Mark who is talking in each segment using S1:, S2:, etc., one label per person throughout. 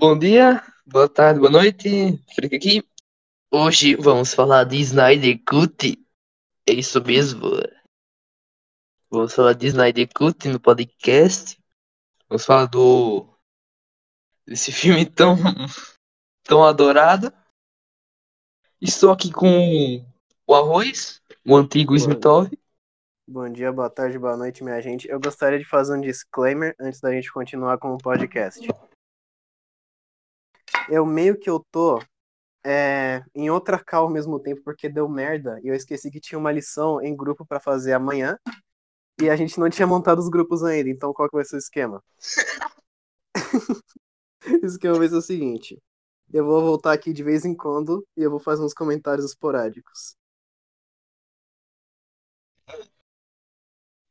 S1: Bom dia, boa tarde, boa noite. Fica aqui. Hoje vamos falar de Snyder Cut. É isso mesmo. Vamos falar de Snyder Cut no podcast. Vamos falar do desse filme tão tão adorado. Estou aqui com o Arroz, o antigo. Smitov.
S2: Bom dia, boa tarde, boa noite, minha gente. Eu gostaria de fazer um disclaimer antes da gente continuar com o podcast. Eu meio que eu tô é, em outra cal ao mesmo tempo porque deu merda e eu esqueci que tinha uma lição em grupo pra fazer amanhã e a gente não tinha montado os grupos ainda. Então qual que vai ser o esquema? o esquema vai ser o seguinte: eu vou voltar aqui de vez em quando e eu vou fazer uns comentários esporádicos.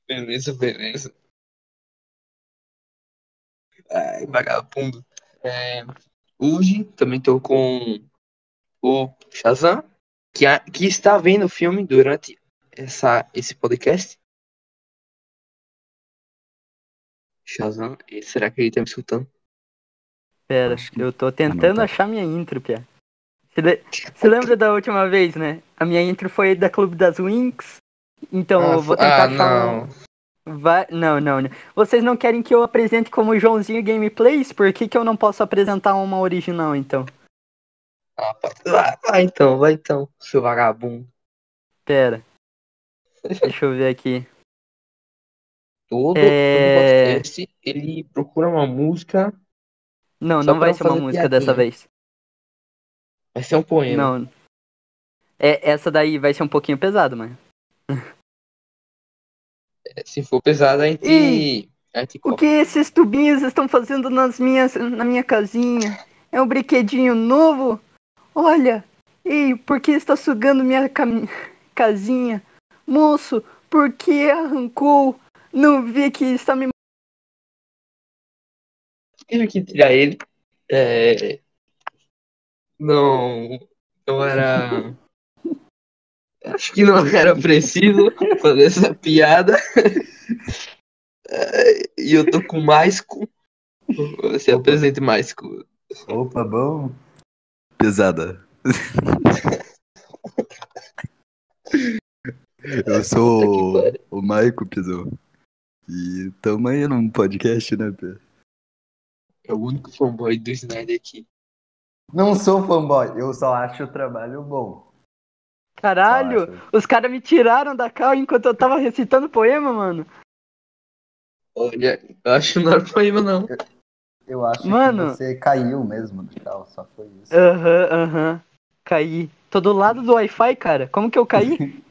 S1: Beleza, beleza. Ai, vagabundo. É, hoje também tô com o Shazam, que, a- que está vendo o filme durante essa, esse podcast. Shazam, será que ele tá me escutando?
S3: Pera,
S4: Acho que
S3: eu tô
S4: não
S3: tentando
S4: tá.
S3: achar minha intro, Pia. Você le- você lembra da última vez, né? A minha intro foi da Clube das Winx. Então eu vou tentar
S1: ah,
S3: achar
S1: não.
S3: um. Vai... Não, não, não. Vocês não querem que eu apresente como Joãozinho Gameplays? Por que, que eu não posso apresentar uma original, então?
S1: Ah, pá. vai, vai então, vai então, seu vagabundo.
S3: Pera. Deixa eu ver aqui.
S1: Todo,
S3: É.
S1: todo podcast ele procura uma música,
S3: Não, não vai ser uma música dessa
S1: piadinha.
S3: vez.
S1: vai ser um poema.
S3: Não. É, essa daí vai ser um pouquinho pesado, mano.
S1: Se for pesado, a gente. A gente
S3: O que esses tubinhos estão fazendo nas minhas, na minha casinha? É um brinquedinho novo? Olha! Ei, por que está sugando minha cami- casinha? Moço, por que arrancou? Não vi que está me.
S1: Tive que tirar ele. É... Não. Não era. Acho que não era preciso fazer essa piada. É, E eu tô com o Maisco. Você apresente Maisco.
S4: Opa, bom. Pesada. Eu sou o, o Maico Pisou. E tamo aí num podcast, né, Pê?
S1: É o único fanboy do Snyder aqui.
S5: Não sou fanboy, eu só acho o trabalho bom.
S3: Caralho!
S5: acho.
S3: Os caras me tiraram da cal enquanto eu tava recitando poema, mano.
S1: Olha, eu acho que não era poema, não.
S5: Eu acho
S3: Mano.
S5: que você caiu mesmo no carro, só foi isso.
S3: Aham, aham. Caí. Tô do lado do Wi-Fi, cara. Como que eu caí?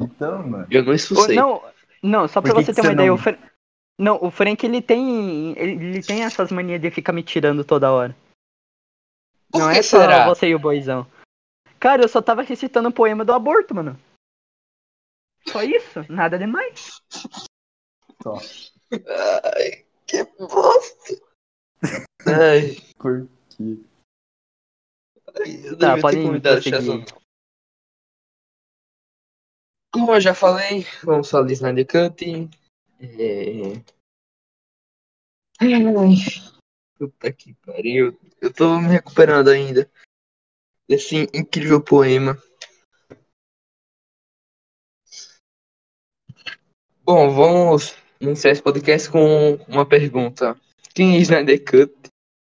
S5: Então, mano.
S1: Eu não expulsei.
S3: não, não, só pra
S5: que
S3: você
S5: que
S3: ter uma
S5: você
S3: ideia,
S5: não-
S3: o Fra- Não, o Frank ele tem. Ele, tem essas manias de ficar me tirando toda hora.
S1: Por
S3: não
S1: que
S3: é só
S1: será?
S3: você e o boizão. Cara, eu só tava recitando o poema do aborto, mano. Só isso, nada demais.
S5: Só.
S1: Ai, que bosta. Ai,
S5: Por quê?
S1: eu
S3: Tá, podem
S1: convidado. Como eu já falei, vamos falar de Snyder Cut. É... Ai, puta que pariu. Eu tô me recuperando ainda desse incrível poema. Bom, vamos iniciar esse podcast com uma pergunta. Quem é Snyder Cut?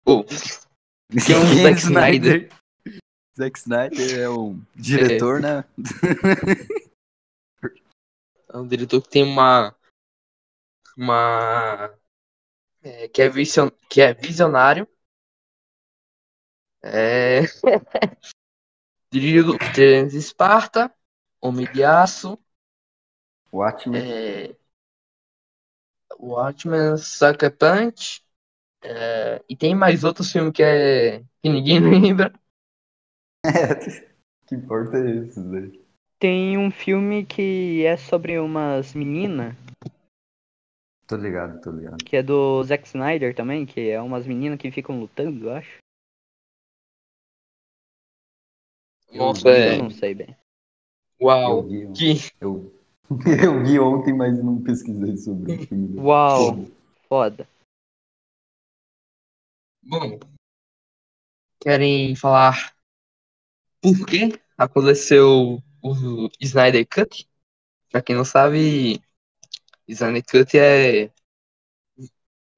S1: Oh, quem é o Zack Snyder?
S4: Zack Snyder é um diretor, né?
S1: É um diretor que tem uma. Uma. é, que, é vision, que é visionário. É. Dirigiu Três de Esparta, Homem de Aço,
S5: Watchmen.
S1: é, Watchmen, Sucker Punch. é, e tem mais outros filmes que, é, que ninguém lembra.
S5: É, que importa é isso, velho?
S3: Tem um filme que é sobre umas meninas,
S5: Tô ligado, tô ligado.
S3: que é do Zack Snyder também, que é umas meninas que ficam lutando, eu acho.
S1: Nossa,
S3: Eu
S1: é.
S3: não sei bem.
S5: Eu
S1: Uau!
S5: vi,
S1: Que
S5: eu, eu vi ontem, mas não pesquisei sobre o filme.
S3: Uau, foda.
S1: Bom, querem falar por que aconteceu o Snyder Cut. Pra quem não sabe, Snyder Cut é,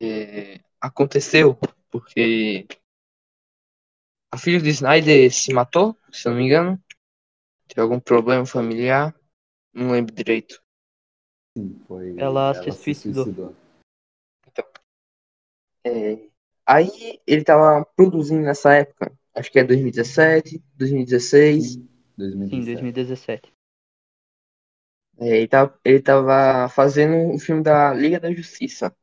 S1: é aconteceu porque a filha de Snyder se matou, se eu não me engano. Teve algum problema familiar. Não lembro direito.
S5: Sim, foi.
S3: Ela se suicidou.
S1: É, aí ele tava produzindo nessa época. Acho que é 2017, 2016.
S5: Sim,
S3: Sim,
S5: 2017.
S3: 2017.
S1: É, ele, tava, ele tava fazendo o filme da Liga da Justiça.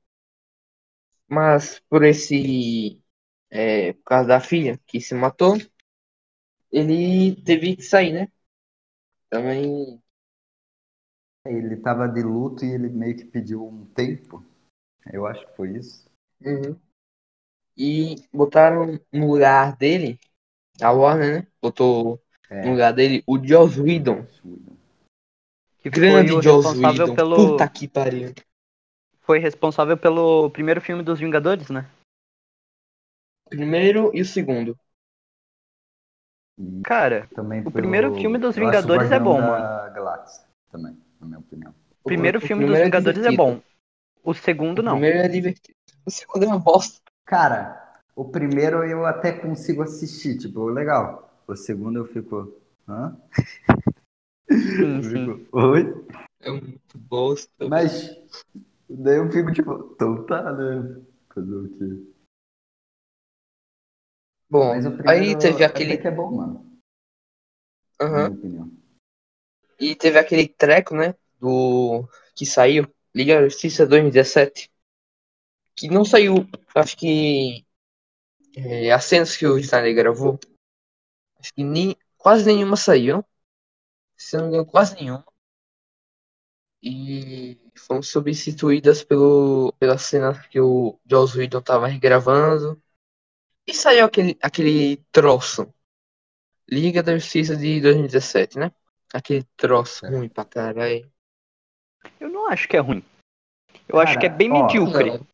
S1: Mas por esse. É, por causa da filha que se matou, ele teve que sair, né? Também.
S5: Ele tava de luto e ele meio que pediu um tempo. Eu acho que foi isso.
S1: Uhum. E botaram no lugar dele, a Warner, né? Botou
S5: É.
S1: no lugar dele o Joss Whedon.
S3: Que
S1: Grande
S3: foi o
S1: Joss
S3: responsável
S1: Whedon.
S3: pelo.
S1: Puta que pariu.
S3: Foi responsável pelo primeiro filme dos Vingadores, né?
S1: Primeiro e o segundo.
S5: E
S3: Cara,
S5: também
S3: o primeiro filme dos Vingadores é bom,
S5: da Galáxia também, na minha opinião.
S3: o primeiro
S1: O
S3: filme dos
S1: primeiro é
S3: Vingadores é
S1: divertido.
S3: bom. O segundo
S1: O
S3: não.
S1: primeiro é divertido. O segundo é uma bosta.
S5: Cara, o primeiro eu até consigo assistir, tipo, legal. O segundo eu fico. Hã?
S3: Sim,
S5: Eu
S3: sim.
S5: fico, Oi?
S1: É muito bosta.
S5: Mas daí eu fico tipo, então tá, né? Fazer o quê?
S1: Bom,
S5: Mas o
S1: aí
S5: primeiro
S1: teve
S5: até
S1: aquele.
S5: que é bom, mano, opinião.
S1: E teve aquele treco, né? Do. Que saiu. Liga da Justiça 2017. Que não saiu. Acho que. É, as cenas que o Snyder gravou. Acho que nem, quase nenhuma saiu. Se não me engano, quase nenhuma. E foram substituídas pelo, pela cena que o Joss Whedon tava regravando. E saiu aquele, aquele troço. Liga da Justiça de 2017, né? Aquele troço
S5: É.
S1: ruim pra caralho.
S3: Eu não acho que é ruim. Eu
S5: Cara,
S3: acho que é bem
S5: ó,
S3: medíocre.
S1: Não,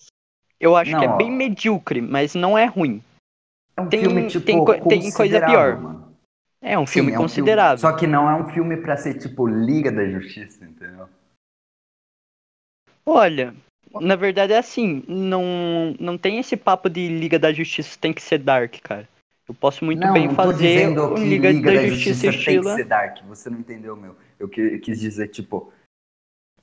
S3: Eu acho que é
S5: Não, ó.
S3: bem medíocre, mas não é ruim.
S5: É um
S3: Tem-
S5: filme, tipo,
S3: tem co- tem coisa pior.
S5: mano.
S3: É um
S5: Sim,
S3: filme
S5: é um
S3: considerável.
S5: Só que não é um filme pra ser, tipo, Liga da Justiça, entendeu?
S3: Olha, na verdade é assim, não, não tem esse papo de Liga da Justiça tem que ser dark, cara. Eu posso muito
S5: não,
S3: bem
S5: não tô
S3: fazer
S5: dizendo
S3: o
S5: que
S3: Liga, da, Justiça,
S5: tem que ser dark. Você não entendeu, meu. Eu que- quis dizer, tipo,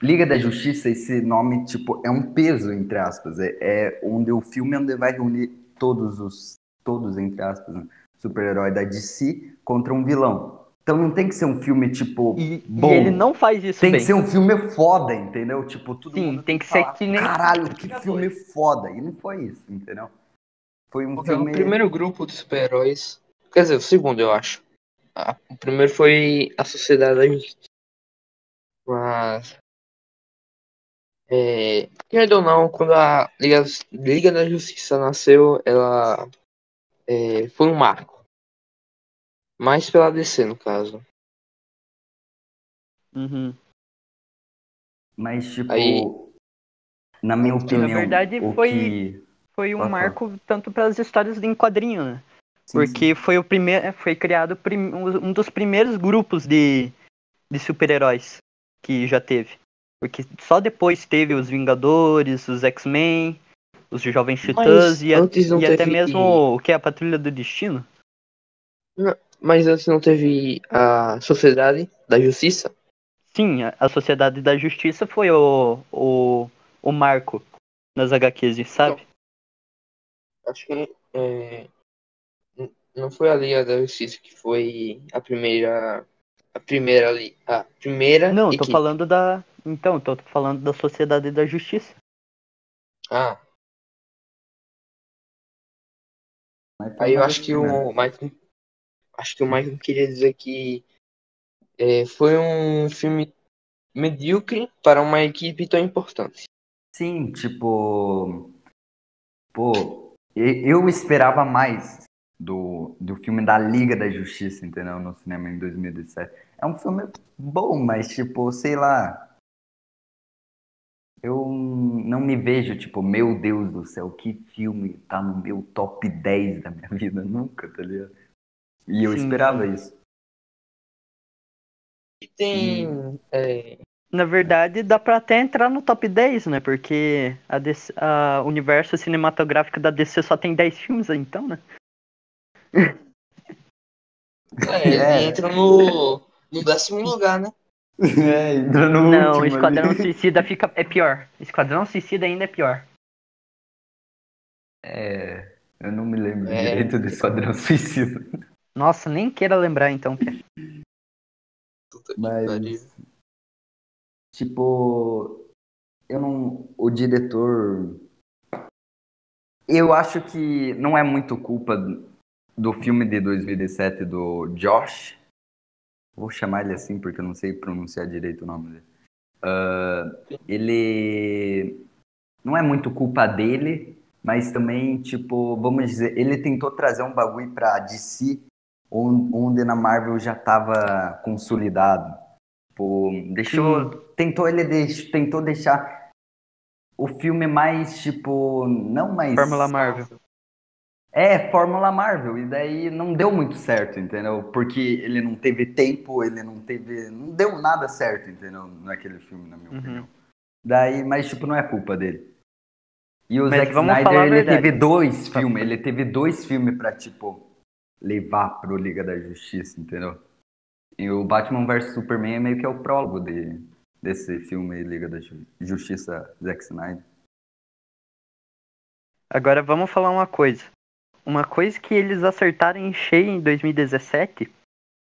S5: Liga da Justiça, esse nome, tipo, é um peso, entre aspas. É, é onde o filme é onde vai reunir todos os, todos, entre aspas, né, super-herói da DC contra um vilão. Então não tem que ser um filme, tipo,
S3: E, e
S5: bom.
S3: ele não faz isso
S5: Tem
S3: bem.
S5: que ser um filme foda, entendeu? Tipo, todo
S3: Sim,
S5: mundo
S3: tem que ser
S5: falar,
S3: que nem-
S5: Caralho, que filme foda. E não foi isso, entendeu? Foi um
S1: Porque é o
S5: filme.
S1: primeiro grupo de super-heróis. Quer dizer, o segundo, eu acho. Ah, o primeiro foi a Sociedade da Justiça. Mas. É, querendo ou não, quando a Liga, Liga da Justiça nasceu, ela é, foi um marco. Mais pela DC, no caso.
S3: Uhum.
S5: Mas, tipo,
S1: Aí-
S5: na minha
S1: Na
S5: opinião,
S3: verdade,
S5: o
S3: foi-
S5: que...
S3: Foi um
S5: Ah, tá.
S3: marco tanto pelas histórias em quadrinho, né?
S5: Sim,
S3: Porque foi o primeiro, foi criado prim- um dos primeiros grupos de, de super-heróis que já teve. Porque só depois teve os Vingadores, os X-Men, os Jovens Titãs
S1: Mas
S3: e, a-
S1: não
S3: e até mesmo o que é a Patrulha do Destino.
S1: Mas antes não teve a Sociedade da Justiça?
S3: Sim, a, Sociedade da Justiça foi o, o, o marco nas HQs, sabe?
S1: Acho que é, não foi a Liga da Justiça que foi a primeira. A primeira ali. A primeira.
S3: Não, tô
S1: equipe.
S3: falando da. Então, tô falando da Sociedade da Justiça.
S1: Ah, aí eu acho que o Michael. Acho que o Michael queria dizer que é, foi um filme medíocre para uma equipe tão importante.
S5: Sim, tipo... Pô, eu esperava mais do, do filme da Liga da Justiça, entendeu? No cinema em 2017. É um filme bom, mas, tipo, sei lá... Eu não me vejo, tipo, meu Deus do céu, que filme tá no meu top 10 da minha vida. Nunca, tá ligado? E eu
S3: Sim,
S5: esperava isso.
S1: E tem. é,
S3: Na verdade, dá pra até entrar no top 10, né? Porque a DC a universo cinematográfico da DC só tem 10 filmes, então, né?
S1: é, ele
S5: É.
S1: entra no, no décimo lugar, né?
S5: É, entra no
S3: Não,
S5: último
S3: Esquadrão
S5: ali.
S3: Suicida fica é pior. Esquadrão Suicida ainda é pior.
S5: É, eu não me lembro
S1: É.
S5: direito do Esquadrão Suicida.
S3: Nossa, nem queira lembrar então.
S5: Mas, tipo, eu não. O diretor. Eu acho que não é muito culpa do filme de 2017 do Josh. Vou chamar ele assim porque eu não sei pronunciar direito o nome dele. Ah, ele. Não é muito culpa dele, mas também, tipo, vamos dizer, ele tentou trazer um bagulho pra DC, onde na Marvel já tava consolidado. Deixou. Tentou ele deix- tentou deixar o filme mais, tipo, não mais.
S3: Fórmula Marvel.
S5: É, Fórmula Marvel. E daí não deu muito certo, entendeu? Porque ele não teve tempo, ele não teve. Não deu nada certo, entendeu? Naquele filme, na minha
S3: Uhum.
S5: opinião. Daí, mas, tipo, não é culpa dele. E o
S3: Mas
S5: Zack Snyder,
S3: a
S5: ele teve dois filmes. Ele teve dois filmes pra, tipo, levar pro Liga da Justiça, entendeu? E o Batman vs Superman é meio que é o prólogo de, desse filme Liga da Ju- Justiça Zack Snyder.
S3: Agora vamos falar uma coisa. Uma coisa que eles acertaram em cheio em 2017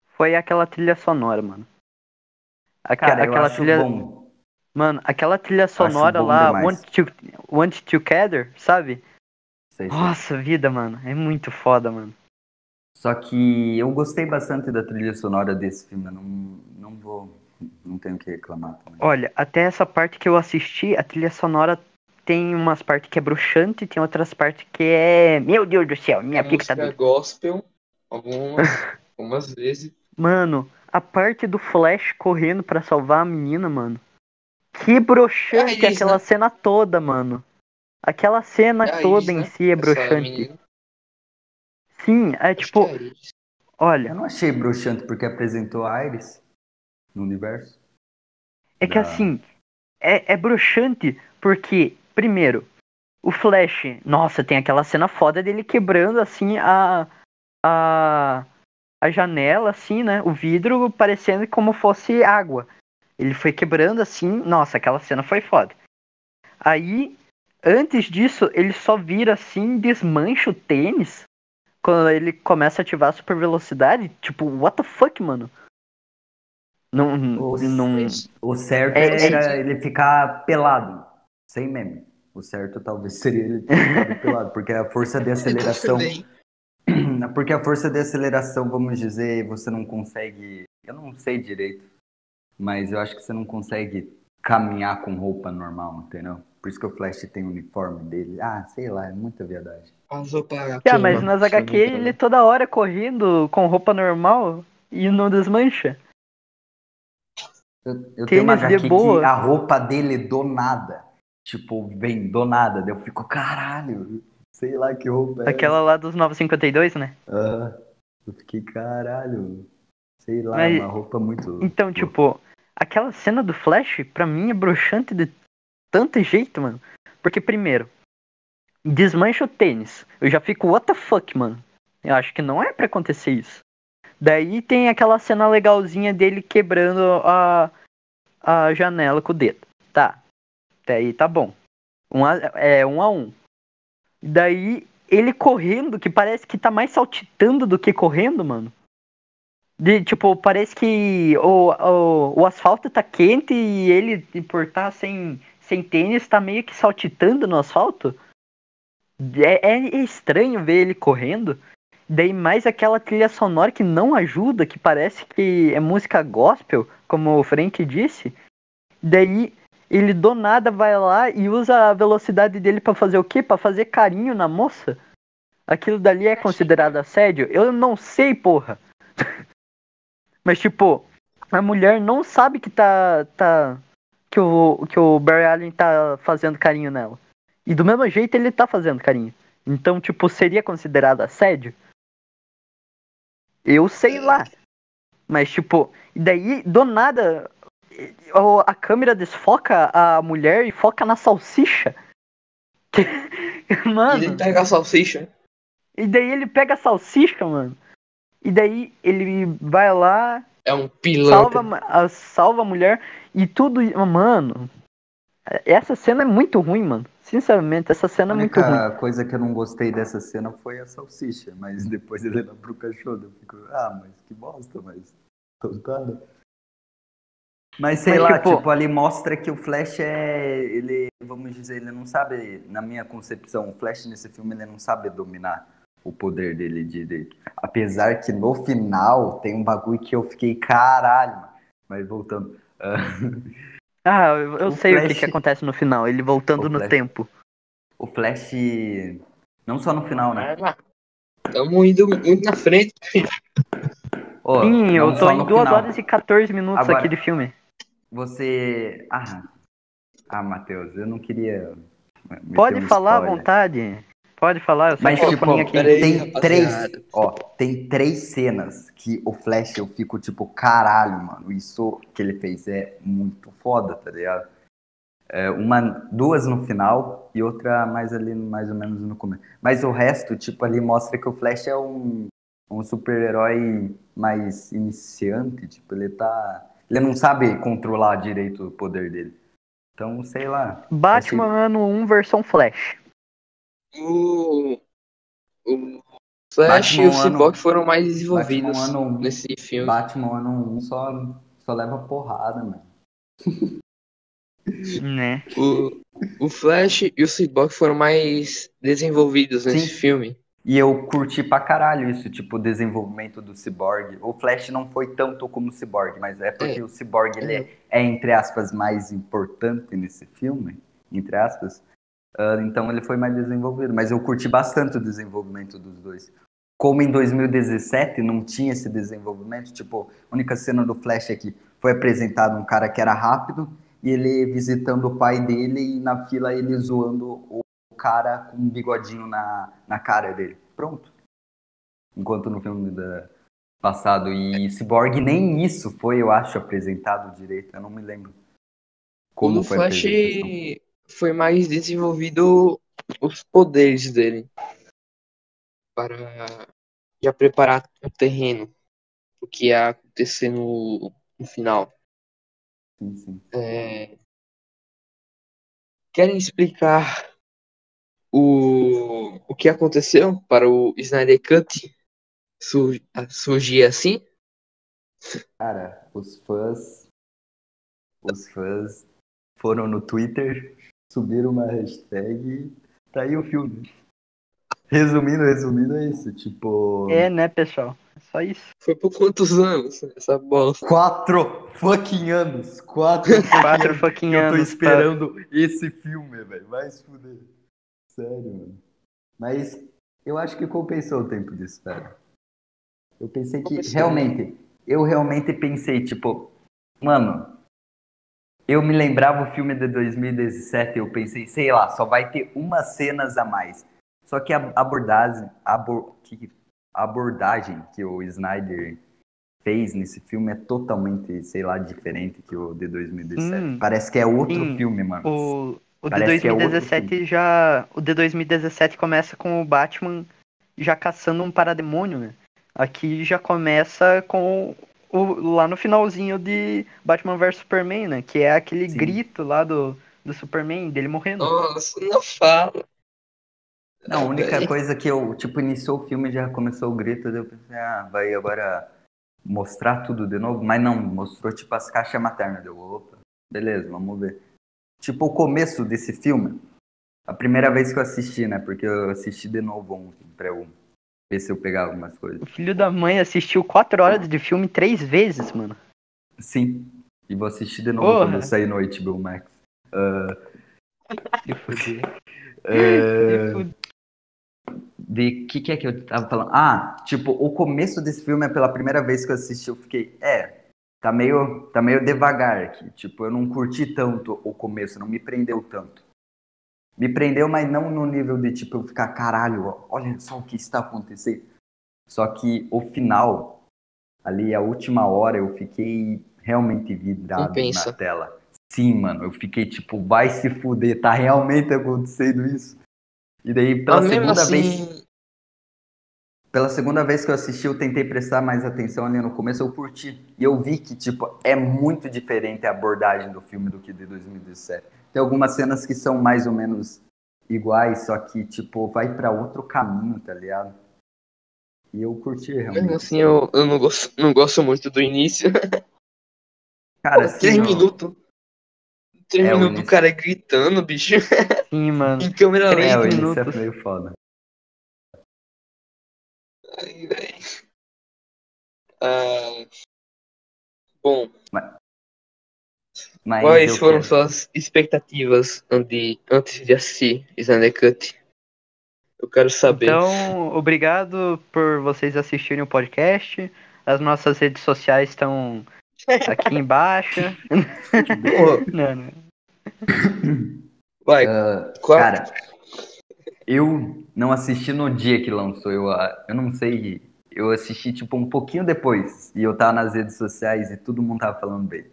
S3: foi aquela trilha sonora, mano. Aque-
S5: Cara,
S3: aquela trilha,
S5: bom.
S3: mano, aquela trilha sonora lá. Want to, Want Together, sabe?
S5: Sei, sei.
S3: Nossa vida, mano, é muito foda, mano.
S5: Só que eu gostei bastante da trilha sonora desse filme. Eu não, não vou. Não tenho o que reclamar também.
S3: Olha, até essa parte que eu assisti, a trilha sonora tem umas partes que é bruxante e tem outras partes que é. Meu Deus do céu, minha pica tá doida.
S1: gospel, algumas, algumas vezes.
S3: Mano, a parte do Flash correndo pra salvar a menina, mano. Que broxante
S1: É
S3: aquela
S1: né?
S3: cena toda, mano. Aquela cena
S1: É
S3: toda
S1: Iris,
S3: em
S1: né?
S3: si é broxante.
S1: menina.
S3: Sim, é tipo,
S1: que é
S3: olha,
S5: Eu não achei bruxante porque apresentou a Iris no universo.
S3: é que
S5: Da-
S3: assim, é, é broxante porque, primeiro, o Flash, nossa, tem aquela cena foda dele quebrando assim a. a. a janela, assim, né? O vidro parecendo como fosse água. Ele foi quebrando assim, nossa, aquela cena foi foda. Aí, antes disso, ele só vira assim, desmancha o tênis. Quando ele começa a ativar a super velocidade, tipo, what the fuck, mano? Não,
S5: O,
S3: não,
S5: o certo
S3: É,
S5: era ele ficar pelado, sem meme. O certo talvez seria ele ter ficado pelado, porque a força de aceleração. Porque a força de aceleração, vamos dizer, você não consegue. Eu não sei direito, mas eu acho que você não consegue caminhar com roupa normal, entendeu? Por isso que o Flash tem o uniforme dele. Ah, sei lá, é muita
S1: roupas
S3: Ah, mas nas HQ ele toda hora correndo com roupa normal e não desmancha.
S5: Eu, eu tenho uma HQ
S3: boa.
S5: que a roupa dele do nada. Tipo, vem do nada. Daí eu fico, caralho, sei lá que roupa é
S3: Aquela lá dos 952, né?
S5: essa. Ah, eu fiquei, caralho. Sei lá,
S3: Mas-
S5: é uma roupa muito.
S3: Então, tipo, aquela cena do Flash, pra mim, é broxante de tanto jeito, mano. Porque, primeiro, desmancha o tênis. Eu já fico, what the fuck, mano? Eu acho que não é pra acontecer isso. Daí tem aquela cena legalzinha dele quebrando a, a janela com o dedo. Tá. Até aí tá bom. Um a, é um a um. Daí ele correndo, que parece que tá mais saltitando do que correndo, mano. De, tipo, parece que o, o, o asfalto tá quente e ele, por estar sem, sem tênis, tá meio que saltitando no asfalto. É, é estranho ver ele correndo. Daí mais aquela trilha sonora que não ajuda, que parece que é música gospel, como o Frank disse. Daí ele do nada vai lá e usa a velocidade dele pra fazer o quê? Pra fazer carinho na moça? Aquilo dali é considerado assédio? Eu não sei, porra. Mas tipo, a mulher não sabe que tá tá que o, que o Barry Allen tá fazendo carinho nela. E do mesmo jeito ele tá fazendo carinho. Então, tipo, seria considerado assédio? Eu sei lá. Mas, tipo, e daí, do nada, a câmera desfoca a mulher e foca na salsicha. Mano,
S1: ele pega a salsicha.
S3: e daí ele pega a salsicha, mano. E daí ele vai lá,
S1: É um pilantra.
S3: salva, a, salva a mulher e tudo. Mano, essa cena é muito ruim, mano. Sinceramente, essa cena
S5: A
S3: é muito ruim.
S5: única coisa que eu não gostei dessa cena foi a salsicha, mas depois ele lá pro cachorro, eu fico, ah, mas que bosta, mas né? Mas sei
S3: Mas,
S5: lá,
S3: tipo-
S5: tipo, ali mostra que o Flash é, ele, vamos dizer, ele não sabe, na minha concepção, o Flash nesse filme ele não sabe dominar o poder dele direito. Apesar que no final tem um bagulho que eu fiquei, caralho, mano. mas voltando. ah,
S3: Ah, eu, eu
S5: O
S3: sei o que,
S5: Flash-
S3: que acontece no final, ele voltando
S5: O
S3: no
S5: Flash-
S3: tempo.
S5: o Flash, não só no final, né?
S1: Tamo indo muito na frente.
S5: Ó,
S3: Sim, eu tô em
S5: no
S3: 2
S5: final.
S3: horas e 14 minutos
S5: Agora-
S3: aqui de filme.
S5: Você. Ah, ah Matheus, eu não queria.
S3: Pode falar à
S5: spoiler.
S3: vontade. Pode falar, eu só
S5: Mas, tipo,
S3: aqui.
S1: peraí.
S5: tem
S1: rapaziada.
S5: três. Ó, tem três cenas que o Flash eu fico tipo, caralho, mano. Isso que ele fez é muito foda, tá ligado? É, uma, duas no final e outra mais ali, mais ou menos no começo. Mas o resto, tipo, ali mostra que o Flash é um, um super-herói mais iniciante, tipo, ele tá. Ele não sabe controlar direito o poder dele. Então, sei lá.
S3: Batman ano 1 versão Flash.
S1: O, o Flash
S5: Batman
S1: e o
S5: ano-
S1: Cyborg foram mais desenvolvidos
S5: Batman ano
S1: nesse filme.
S5: Batman ano 1 só, só leva porrada, mano.
S3: Né?
S1: O, o Flash e o Cyborg foram mais desenvolvidos nesse
S5: Sim.
S1: filme.
S5: E eu curti pra caralho isso, tipo, o desenvolvimento do Cyborg. O Flash não foi tanto como o Cyborg, mas é porque
S1: É.
S5: o Cyborg, ele é, é, entre aspas, mais importante nesse filme, entre aspas. Ah, então ele foi mais desenvolvido. Mas eu curti bastante o desenvolvimento dos dois. Como em 2017 não tinha esse desenvolvimento, tipo, a única cena do Flash é que foi apresentado um cara que era rápido e ele visitando o pai dele e na fila ele zoando o cara com um bigodinho na, na cara dele. Pronto. Enquanto no filme da passado e Cyborg nem isso foi, eu acho, apresentado direito. Eu não me lembro. Como
S1: o
S5: foi
S1: Flash. Foi mais desenvolvido os poderes dele para já preparar o terreno o que ia acontecer no, no final.
S5: Sim, sim.
S1: É, Querem explicar o, o que aconteceu para o Snyder Cut sur- surgir assim?
S5: Cara, os fãs. Os fãs foram no Twitter, subiram uma hashtag e tá aí o filme. Resumindo, resumindo, é isso. Tipo.
S3: É, né, pessoal? É só isso.
S1: Foi por quantos anos essa bosta?
S5: Quatro fucking anos. Quatro fucking
S3: Quatro
S5: anos
S3: fucking
S5: que eu tô
S3: anos. pra-
S5: esperando esse filme, velho. Vai se fuder. Sério, mano. Mas eu acho que compensou o tempo de espera. Eu pensei que,
S1: Compensou.
S5: realmente, eu realmente pensei, tipo, mano, eu me lembrava o filme de 2017, eu pensei, sei lá, só vai ter umas cenas a mais. Só que a abordagem, abor, que, a abordagem que o Snyder fez nesse filme é totalmente, sei lá, diferente que o de 2017.
S3: Hum,
S5: Parece que é outro
S3: sim.
S5: filme, mano.
S3: O, o de
S5: Parece que é outro
S3: 2017 já. O de 2017 começa com o Batman já caçando um parademônio, né? Aqui já começa com o, lá no finalzinho de Batman vs Superman, né? Que é aquele
S5: Sim.
S3: grito lá do, do Superman, dele morrendo.
S1: Nossa, não fala.
S5: Não, a única coisa que eu, tipo, iniciou o filme já começou o grito, daí eu pensei, ah, vai agora mostrar tudo de novo, mas não, mostrou tipo as caixas maternas, deu, opa, beleza, vamos ver. Tipo, o começo desse filme, a primeira vez que eu assisti, né, porque eu assisti de novo ontem, pra eu ver se eu pegava umas coisas.
S3: O filho da mãe assistiu quatro horas de filme três vezes, mano.
S5: Sim, e vou assistir de novo
S3: Porra.
S5: quando eu sair no HBO Max.
S3: Se fuder.
S5: De que que é que eu tava falando? Ah, tipo, o começo desse filme é pela primeira vez que eu assisti, eu fiquei, é, tá meio, tá meio devagar aqui. Tipo, eu não curti tanto o começo, não me prendeu tanto. Me prendeu, mas não no nível de, tipo, eu ficar, caralho, olha só o que está acontecendo. Só que o final, ali, a última hora, eu fiquei realmente vidrado na tela. Sim, mano, eu fiquei tipo, vai se fuder, tá realmente acontecendo isso? E daí, pela
S1: Mas
S5: segunda vez,
S1: assim,
S5: pela segunda vez que eu assisti, eu tentei prestar mais atenção ali no começo, eu curti. E eu vi que, tipo, é muito diferente a abordagem do filme do que de 2017. Tem algumas cenas que são mais ou menos iguais, só que, tipo, vai pra outro caminho, tá ligado? E eu curti realmente.
S1: mesmo assim eu, eu não, gosto, não gosto muito do início.
S5: Cara,
S1: Pô, três
S5: sim, ó,
S1: minutos. Três
S5: É, o
S1: minutos do cara gritando, bicho.
S3: Sim, mano.
S1: em câmera
S5: É, o
S1: lenta.
S5: é
S3: minutos.
S5: meio foda.
S1: Ai, véi. Ah, bom,
S5: Mas
S1: quais
S5: eu
S1: foram
S5: quero-
S1: suas expectativas ante- antes de assistir Snyder Cut? Eu quero saber.
S3: Então, obrigado por vocês assistirem o podcast. As nossas redes sociais estão aqui embaixo. Não, não.
S1: vai,
S5: Ah,
S1: qual-
S5: Cara, eu não assisti no dia que lançou. Eu, ah, eu não sei. Eu assisti, tipo, um pouquinho depois. E eu tava nas redes sociais e todo mundo tava falando bem.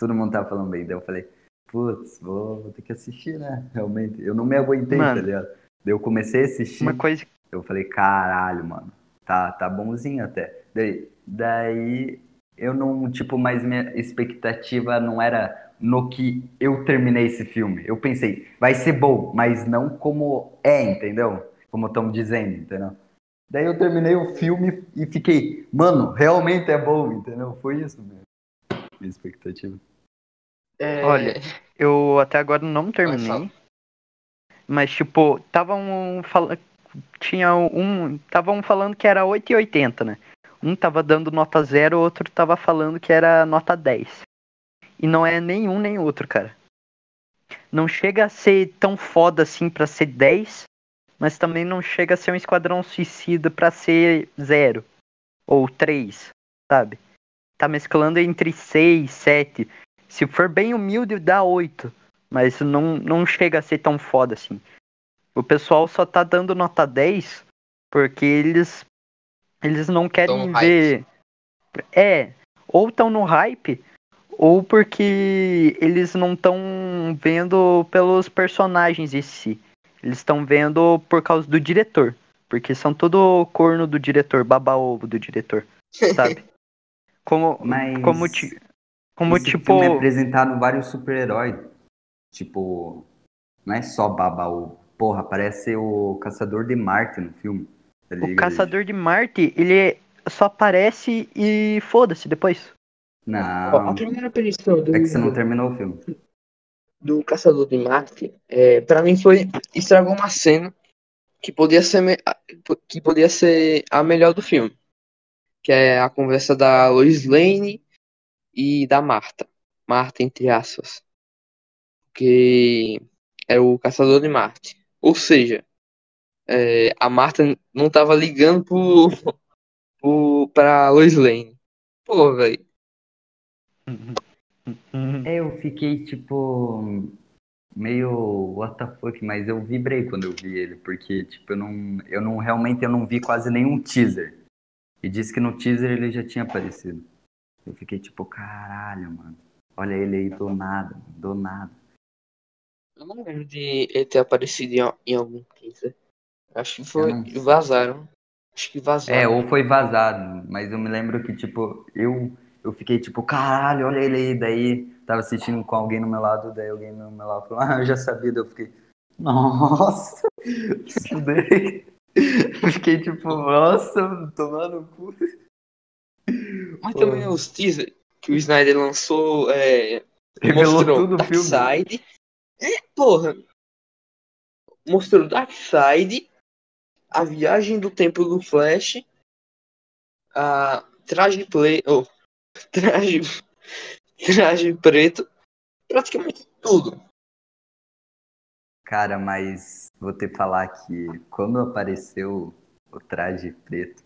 S5: Todo mundo tava falando bem. Daí eu falei, putz, vou, vou ter que assistir, né? Realmente. Eu não me aguentei,
S3: Mano.
S5: tá ligado? Daí eu comecei a assistir.
S3: Uma coisa
S5: Eu falei, caralho, mano, tá, tá bonzinho até. Daí, daí eu não, tipo, mais minha expectativa não era no que eu terminei esse filme. Eu pensei, vai ser bom, mas não como é, entendeu? Como estão dizendo, entendeu? Daí eu terminei o filme e fiquei, mano, realmente é bom, entendeu? Foi isso mesmo. Minha expectativa.
S1: É,
S3: Olha, eu até agora não terminei. Mas, tipo, estavam falando. Tinha um. Estavam falando que era 8,80, né? Um tava dando nota 0, o outro tava falando que era nota 10. E não é nenhum nem outro, cara. Não chega a ser tão foda assim pra ser 10, mas também não chega a ser um esquadrão suicida pra ser 0 ou 3, sabe? Tá mesclando entre 6, 7. Se for bem humilde, dá 8. Mas não, não chega a ser tão foda assim. O pessoal só tá dando nota 10 porque eles eles não querem ver. É, ou estão no hype, ou porque eles não estão vendo pelos personagens em si. Eles estão vendo por causa do diretor. Porque são todo corno do diretor, baba-ovo do diretor, sabe? Como,
S5: Mas
S3: como, ti- como
S5: esse
S3: tipo.
S5: filme é apresentado vários super-heróis. Tipo, não é só Babaú. Porra, parece o Caçador de Marte no filme. tá
S3: O? Caçador de Marte, ele só aparece e foda-se depois.
S1: Ó,
S5: Não,
S1: a primeira aparição do,
S5: é que você não terminou o filme.
S1: do Caçador de Marte, é, para mim foi estragou uma cena que podia ser me- que podia ser a melhor do filme, que é a conversa da Lois Lane e da Marta, Marta entre aspas, que é o Caçador de Marte. Ou seja, é, a Marta não tava ligando pro, pro, pra Lois Lane. Pô, velho.
S5: É, eu fiquei tipo meio what the fuck, mas eu vibrei quando eu vi ele, porque tipo eu não, eu não realmente eu não vi quase nenhum teaser. E disse que no teaser ele já tinha aparecido. Eu fiquei tipo, caralho, mano. Olha ele aí do nada, do nada.
S1: Eu não lembro de ele ter aparecido em, em algum teaser. Acho que foi. Vazaram. Acho que
S5: É,
S1: vazaram.
S5: ou foi vazado, mas eu me lembro que, tipo, eu, eu fiquei tipo, caralho, olha ele aí, daí tava assistindo com alguém no meu lado, daí alguém no meu lado falou, ah, eu já sabia, daí eu fiquei, nossa, isso daí. Eu fiquei tipo, nossa, tomando cu.
S1: Mas também os teasers que o Snyder lançou é,
S5: Revelou
S1: mostrou
S5: tudo o filme.
S1: Darkseid. É, porra. Mostrou Darkseid, a viagem do tempo do Flash, a traje play, oh, traje, traje preto, praticamente tudo.
S5: Cara, mas vou te falar que quando apareceu o traje preto,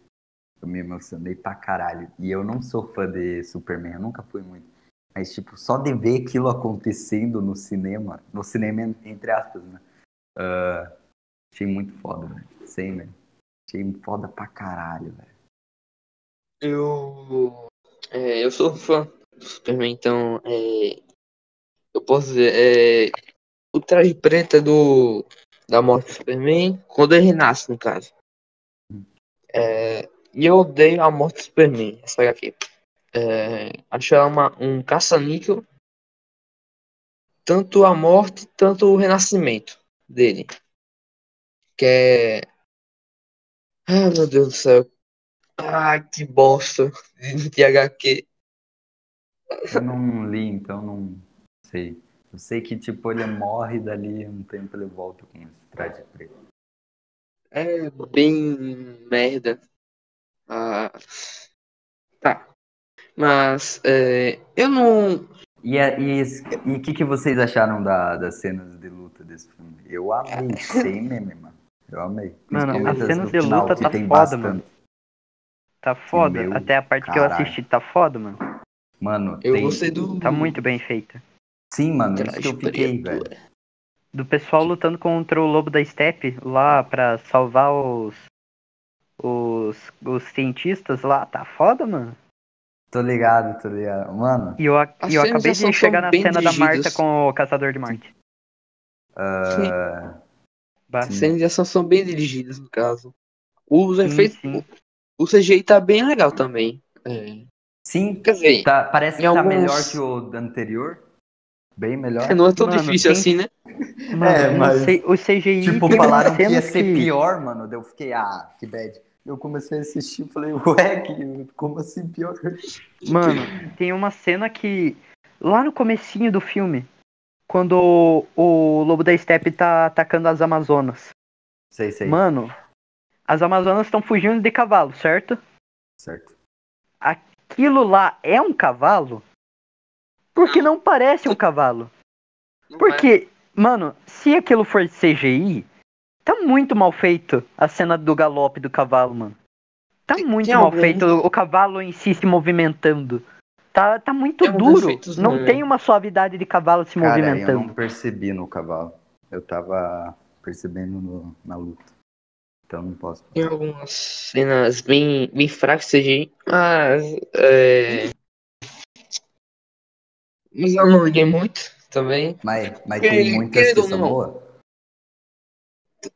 S5: Eu me emocionei pra caralho. E eu não sou fã de Superman, eu nunca fui muito. Mas, tipo, só de ver aquilo acontecendo no cinema, no cinema, entre aspas, né? Ah, achei muito foda, velho. Sei, velho. Achei foda pra caralho, velho.
S1: Eu. é, eu sou fã do Superman, então. é, eu posso dizer. é, o traje preto é do. Da morte do Superman. Quando ele renasce, no caso. É, e eu odeio a morte do Superman, essa HQ. É, acho ela uma, um caça-níquel. Tanto a morte, tanto o renascimento dele. Que é. Ah, meu Deus do céu. Ai, que bosta de HQ.
S5: Eu não li, então não sei. Eu sei que, tipo, ele morre dali um tempo ele volta com esse traje preto.
S1: É bem merda. Ah, tá. Mas é, eu não.
S5: E o e, e que, que vocês acharam da, das cenas de luta desse filme? Eu amei, sem meme, mano. Eu amei.
S3: Mano,
S1: as
S3: cenas de
S5: final,
S3: luta tá foda,
S5: bastante.
S3: mano. Tá foda.
S5: Meu
S3: Até a parte que eu
S5: caralho.
S3: assisti tá foda, mano.
S5: Mano,
S1: Eu
S5: tem...
S1: gostei do.
S3: Tá muito bem feita.
S5: Sim, mano, isso que eu fiquei,
S1: preto.
S5: velho.
S3: Do pessoal lutando contra o lobo da steppe lá pra salvar os. Os, os cientistas lá, tá foda, mano.
S5: Tô ligado, tô ligado. Mano,
S3: E eu,
S1: As
S3: e eu acabei
S1: de
S3: chegar na cena da Marta
S1: dirigidas.
S3: com o Caçador de Marte. Bah.
S1: As cenas de ação são bem dirigidas, no caso. Os
S3: Sim,
S1: efeitos.
S3: sim.
S1: O CGI tá bem legal também. É,
S5: sim,
S1: Quer dizer,
S5: tá, parece que tá
S1: alguns-
S5: melhor que o do anterior. Bem melhor.
S1: não é tão
S3: Mano,
S1: difícil
S3: tem-
S1: assim, né?
S3: Mano,
S5: É,
S3: eu
S5: mas-
S3: o CGI.
S5: Tipo, falaram que ia ser
S3: que-
S5: pior, mano. Eu fiquei, ah, que bad. Eu comecei a assistir e falei, ué, que, como assim pior?
S3: Mano, tem uma cena que. Lá no comecinho do filme, quando o, o Lobo da Steppe tá atacando as Amazonas.
S5: Sei, sei.
S3: Mano, as Amazonas estão fugindo de cavalo, certo?
S5: Certo.
S3: Aquilo lá é um cavalo? Porque não parece um cavalo.
S1: Não é.
S3: Porque, mano, se aquilo for CGI, tá muito mal feito a cena do galope do cavalo, mano. Tá
S1: Tem-
S3: muito
S1: tem
S3: mal feito o cavalo em si se movimentando. Tá, tá muito
S1: Tem
S3: duro. Não tem uma suavidade de cavalo se
S5: Cara, eu
S3: movimentando.
S5: não percebi no cavalo. Eu tava percebendo no- na luta. Então não posso.
S1: Tem algumas cenas bem, bem fracas CGI, mas. É... Mas eu não liguei muito também.
S5: Mas, mas
S1: Que-
S5: tem muitas
S1: querendo
S5: que são boas.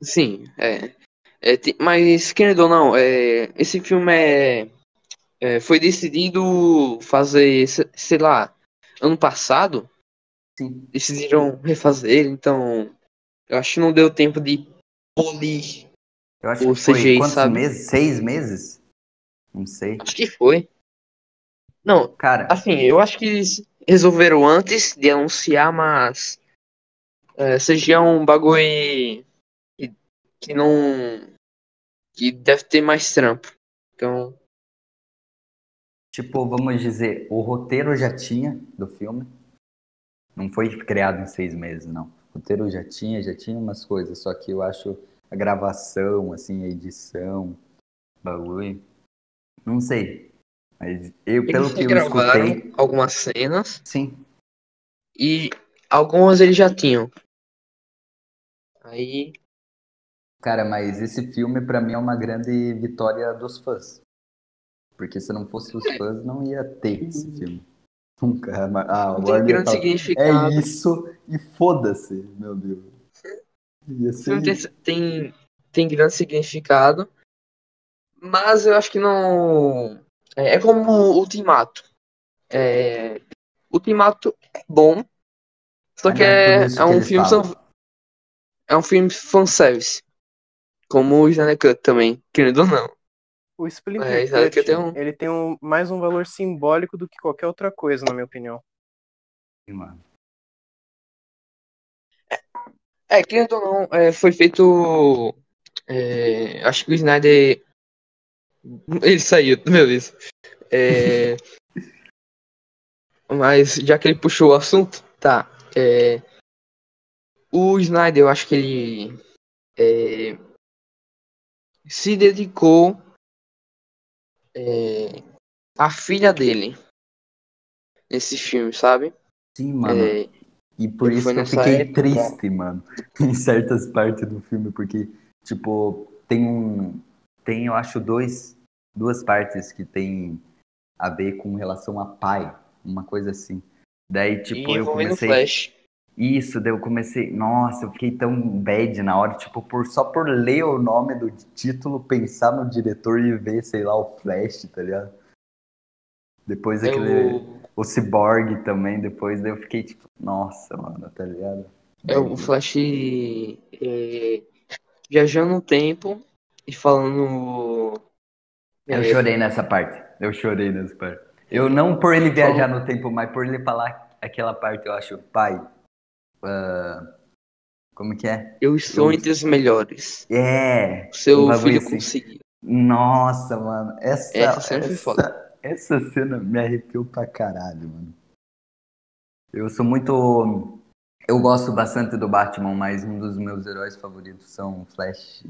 S1: Sim, é. É, te- mas, querendo ou não, é, esse filme é, é, foi decidido fazer, se- sei lá, ano passado.
S5: Sim.
S1: Decidiram refazer, então. Eu acho que não deu tempo de polir.
S5: Eu acho
S1: O
S5: que foi
S1: CGI,
S5: quantos
S1: sabe?
S5: meses? Seis meses? Não sei.
S1: Acho que foi. Não,
S5: Cara,
S1: Assim, eu acho que resolveram antes de anunciar, mas é, seja um bagulho que, que não. que deve ter mais trampo. Então,
S5: tipo, vamos dizer, o roteiro já tinha do filme. Não foi criado em seis meses, não. O roteiro já tinha, já tinha umas coisas, só que eu acho a gravação, assim, a edição, bagulho. Não sei. Mas eu, pelo
S1: eles
S5: que eu
S1: gravaram
S5: escutei.
S1: algumas cenas
S5: Sim.
S1: e algumas eles já tinham. Aí,
S5: Cara, mas esse filme pra mim é uma grande vitória dos fãs. Porque se não fosse os fãs, não ia ter esse filme. Nunca. Ah,
S1: não tem grande
S5: fala,
S1: significado.
S5: É isso e foda-se, meu Deus. Ia ser
S1: tem, tem grande significado, mas eu acho que não. É, é como o Ultimato. É, Ultimato é bom, só que
S5: é
S1: é, é
S5: que
S1: um filme.
S5: falam.
S1: É um filme fanservice. Como o Snyder Cut também, querendo ou não.
S2: O Splinter
S1: É,
S2: Cut,
S1: Cut tem um-
S2: ele tem um, mais um valor simbólico do que qualquer outra coisa, na minha opinião.
S5: mano.
S1: É, querendo ou não, é, foi feito. é, acho que o Snyder. Ele saiu, beleza. É, mas já que ele puxou o assunto, tá. é, o Snyder, eu acho que ele. é, se dedicou é, a filha dele nesse filme, sabe?
S5: Sim, mano.
S1: É,
S5: E por
S1: Ele
S5: isso que eu fiquei
S1: época.
S5: triste, mano, em certas partes do filme, porque, tipo, tem um. Tem, eu acho, dois, duas partes que tem a ver com relação a pai, uma coisa assim. Daí, tipo,
S1: e
S5: eu comecei.
S1: Flash.
S5: Isso, daí eu comecei. Nossa, eu fiquei tão bad na hora, tipo, por, só por ler o nome do título, pensar no diretor e ver, sei lá, o Flash, tá ligado? Depois
S1: É
S5: aquele.
S1: o,
S5: O Cyborg também, depois daí eu fiquei tipo, nossa, mano, tá ligado?
S1: é o Flash é, viajando no tempo e falando.
S5: Eu chorei nessa parte. Eu chorei nessa parte. Eu não por ele viajar no tempo, mas por ele falar aquela parte, eu acho, pai. ah, como que é?
S1: Eu estou
S5: Eu-
S1: entre os melhores.
S5: É!
S1: Seu filho
S5: assim.
S1: conseguiu.
S5: Nossa, mano. Essa,
S1: Essa cena foi foda.
S5: essa cena me arrepiou pra caralho, mano. Eu sou muito. Eu gosto bastante do Batman, mas um dos meus heróis favoritos são o Flash.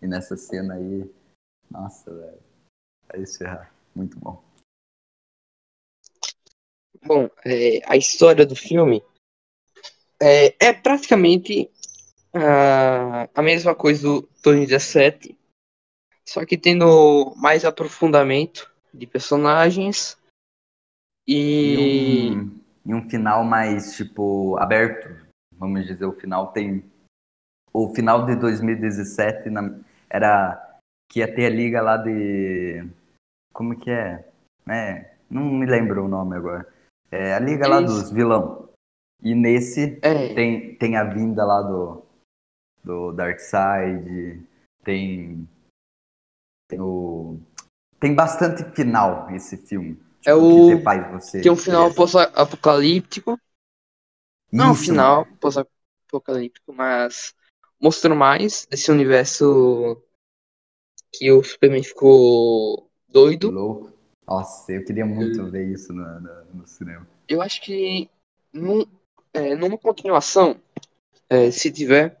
S5: E nessa cena aí. Nossa, velho. Aí se ferrar. Muito bom.
S1: Bom, é, a história do filme é, é praticamente ah, a mesma coisa do Tony 17, só que tendo mais aprofundamento de personagens e,
S5: E um, e um final mais, tipo, aberto. Vamos dizer, o final tem. O final de 2017 na- era que ia ter a liga lá de. Como que é? É, não me lembro o nome agora. É a liga lá dos vilão. E nesse
S1: é,
S5: tem, tem a vinda lá do, do Darkseid, tem, tem o. Tem bastante final esse filme.
S1: É
S5: Tipo,
S1: o-
S5: que faz você
S1: tem um final pós-apocalíptico, não um final pós-apocalíptico, mas mostrou mais desse universo que o Superman ficou doido.
S5: Louco. Nossa, eu queria muito ver isso no, no, no cinema.
S1: Eu acho que num, é, numa continuação, é, se tiver,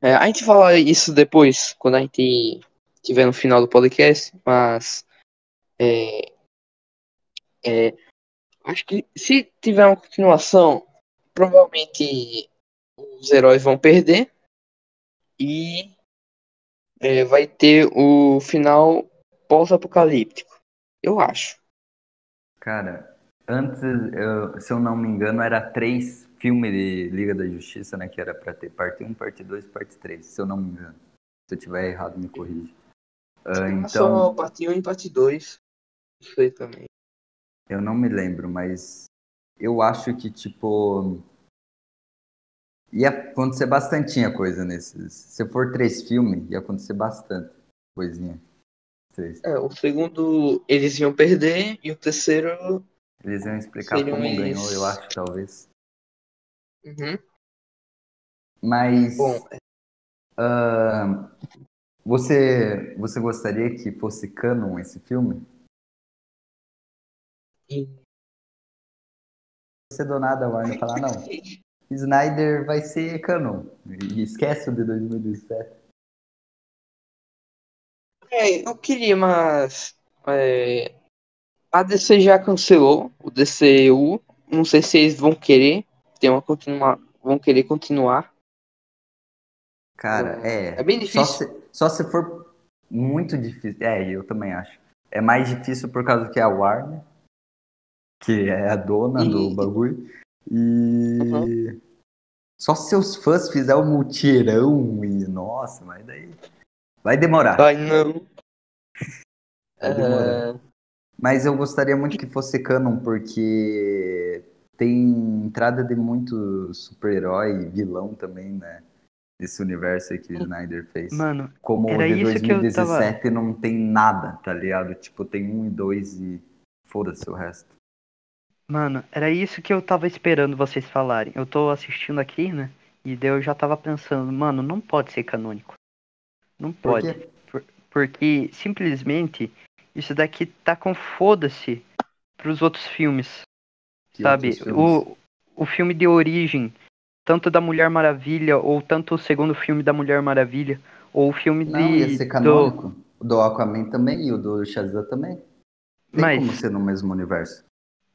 S1: é, a gente fala isso depois, quando a gente tiver no final do podcast, mas é, é, acho que se tiver uma continuação, provavelmente os heróis vão perder e é, vai ter o final pós-apocalíptico. Eu acho.
S5: Cara, antes, eu- se eu não me engano, era três filmes de Liga da Justiça, né? Que era pra ter parte 1, parte 2 parte 3, se eu não me engano. Se eu tiver errado, me corrija.
S1: Só
S5: então,
S1: parte 1 e parte 2. Isso aí também.
S5: eu não me lembro, mas eu acho que, tipo. Ia acontecer bastantinha coisa nesses. Se for três filmes, ia acontecer bastante coisinha. Três.
S1: É, o segundo eles iam perder e o terceiro.
S5: Eles iam explicar como
S1: eles-
S5: ganhou, eu acho, talvez.
S1: Uhum.
S5: Mas.
S1: Bom,
S5: ah, você, você gostaria que fosse canon esse filme?
S1: e-
S5: Você do nada, Warner, falar, não. Snyder vai ser canon. Esquece o de 2017.
S1: É, eu queria, mas. é, a DC já cancelou o DCU. Não sei se eles vão querer ter uma continua, vão querer continuar.
S5: Cara, é.
S1: É bem
S5: Só
S1: difícil.
S5: se, só se for muito difícil. É, eu também acho. É mais difícil por causa que é a Warner, que é a dona do
S1: E-
S5: bagulho. E. Só se os fãs fizerem um mutirão e. Nossa, mas daí. Vai demorar.
S1: Ai, não.
S5: Vai demorar.
S1: É,
S5: Mas eu gostaria muito que fosse canon, porque tem entrada de muito super-herói e vilão também, né? Desse universo aí que o Snyder fez.
S3: Mano,
S5: Como o
S3: era
S5: de
S3: que eu
S5: 2017 não tem nada, tá ligado? Tipo, tem um e dois e foda-se o resto.
S3: mano, era isso que eu tava esperando vocês falarem. Eu tô assistindo aqui, né? E daí eu já tava pensando, mano, não pode ser canônico. Não
S5: Por
S3: pode.
S5: quê?
S3: Porque simplesmente isso daqui tá com foda-se pros outros filmes.
S5: Que
S3: sabe?
S5: outros filmes?
S3: O, o filme de origem, tanto da Mulher Maravilha, ou tanto o segundo filme da Mulher Maravilha, ou o filme
S5: Não,
S3: de.
S5: ia ser
S3: do-
S5: canônico. O do Aquaman também e o do Shazam também. Tem
S3: Mas-
S5: como ser no mesmo universo.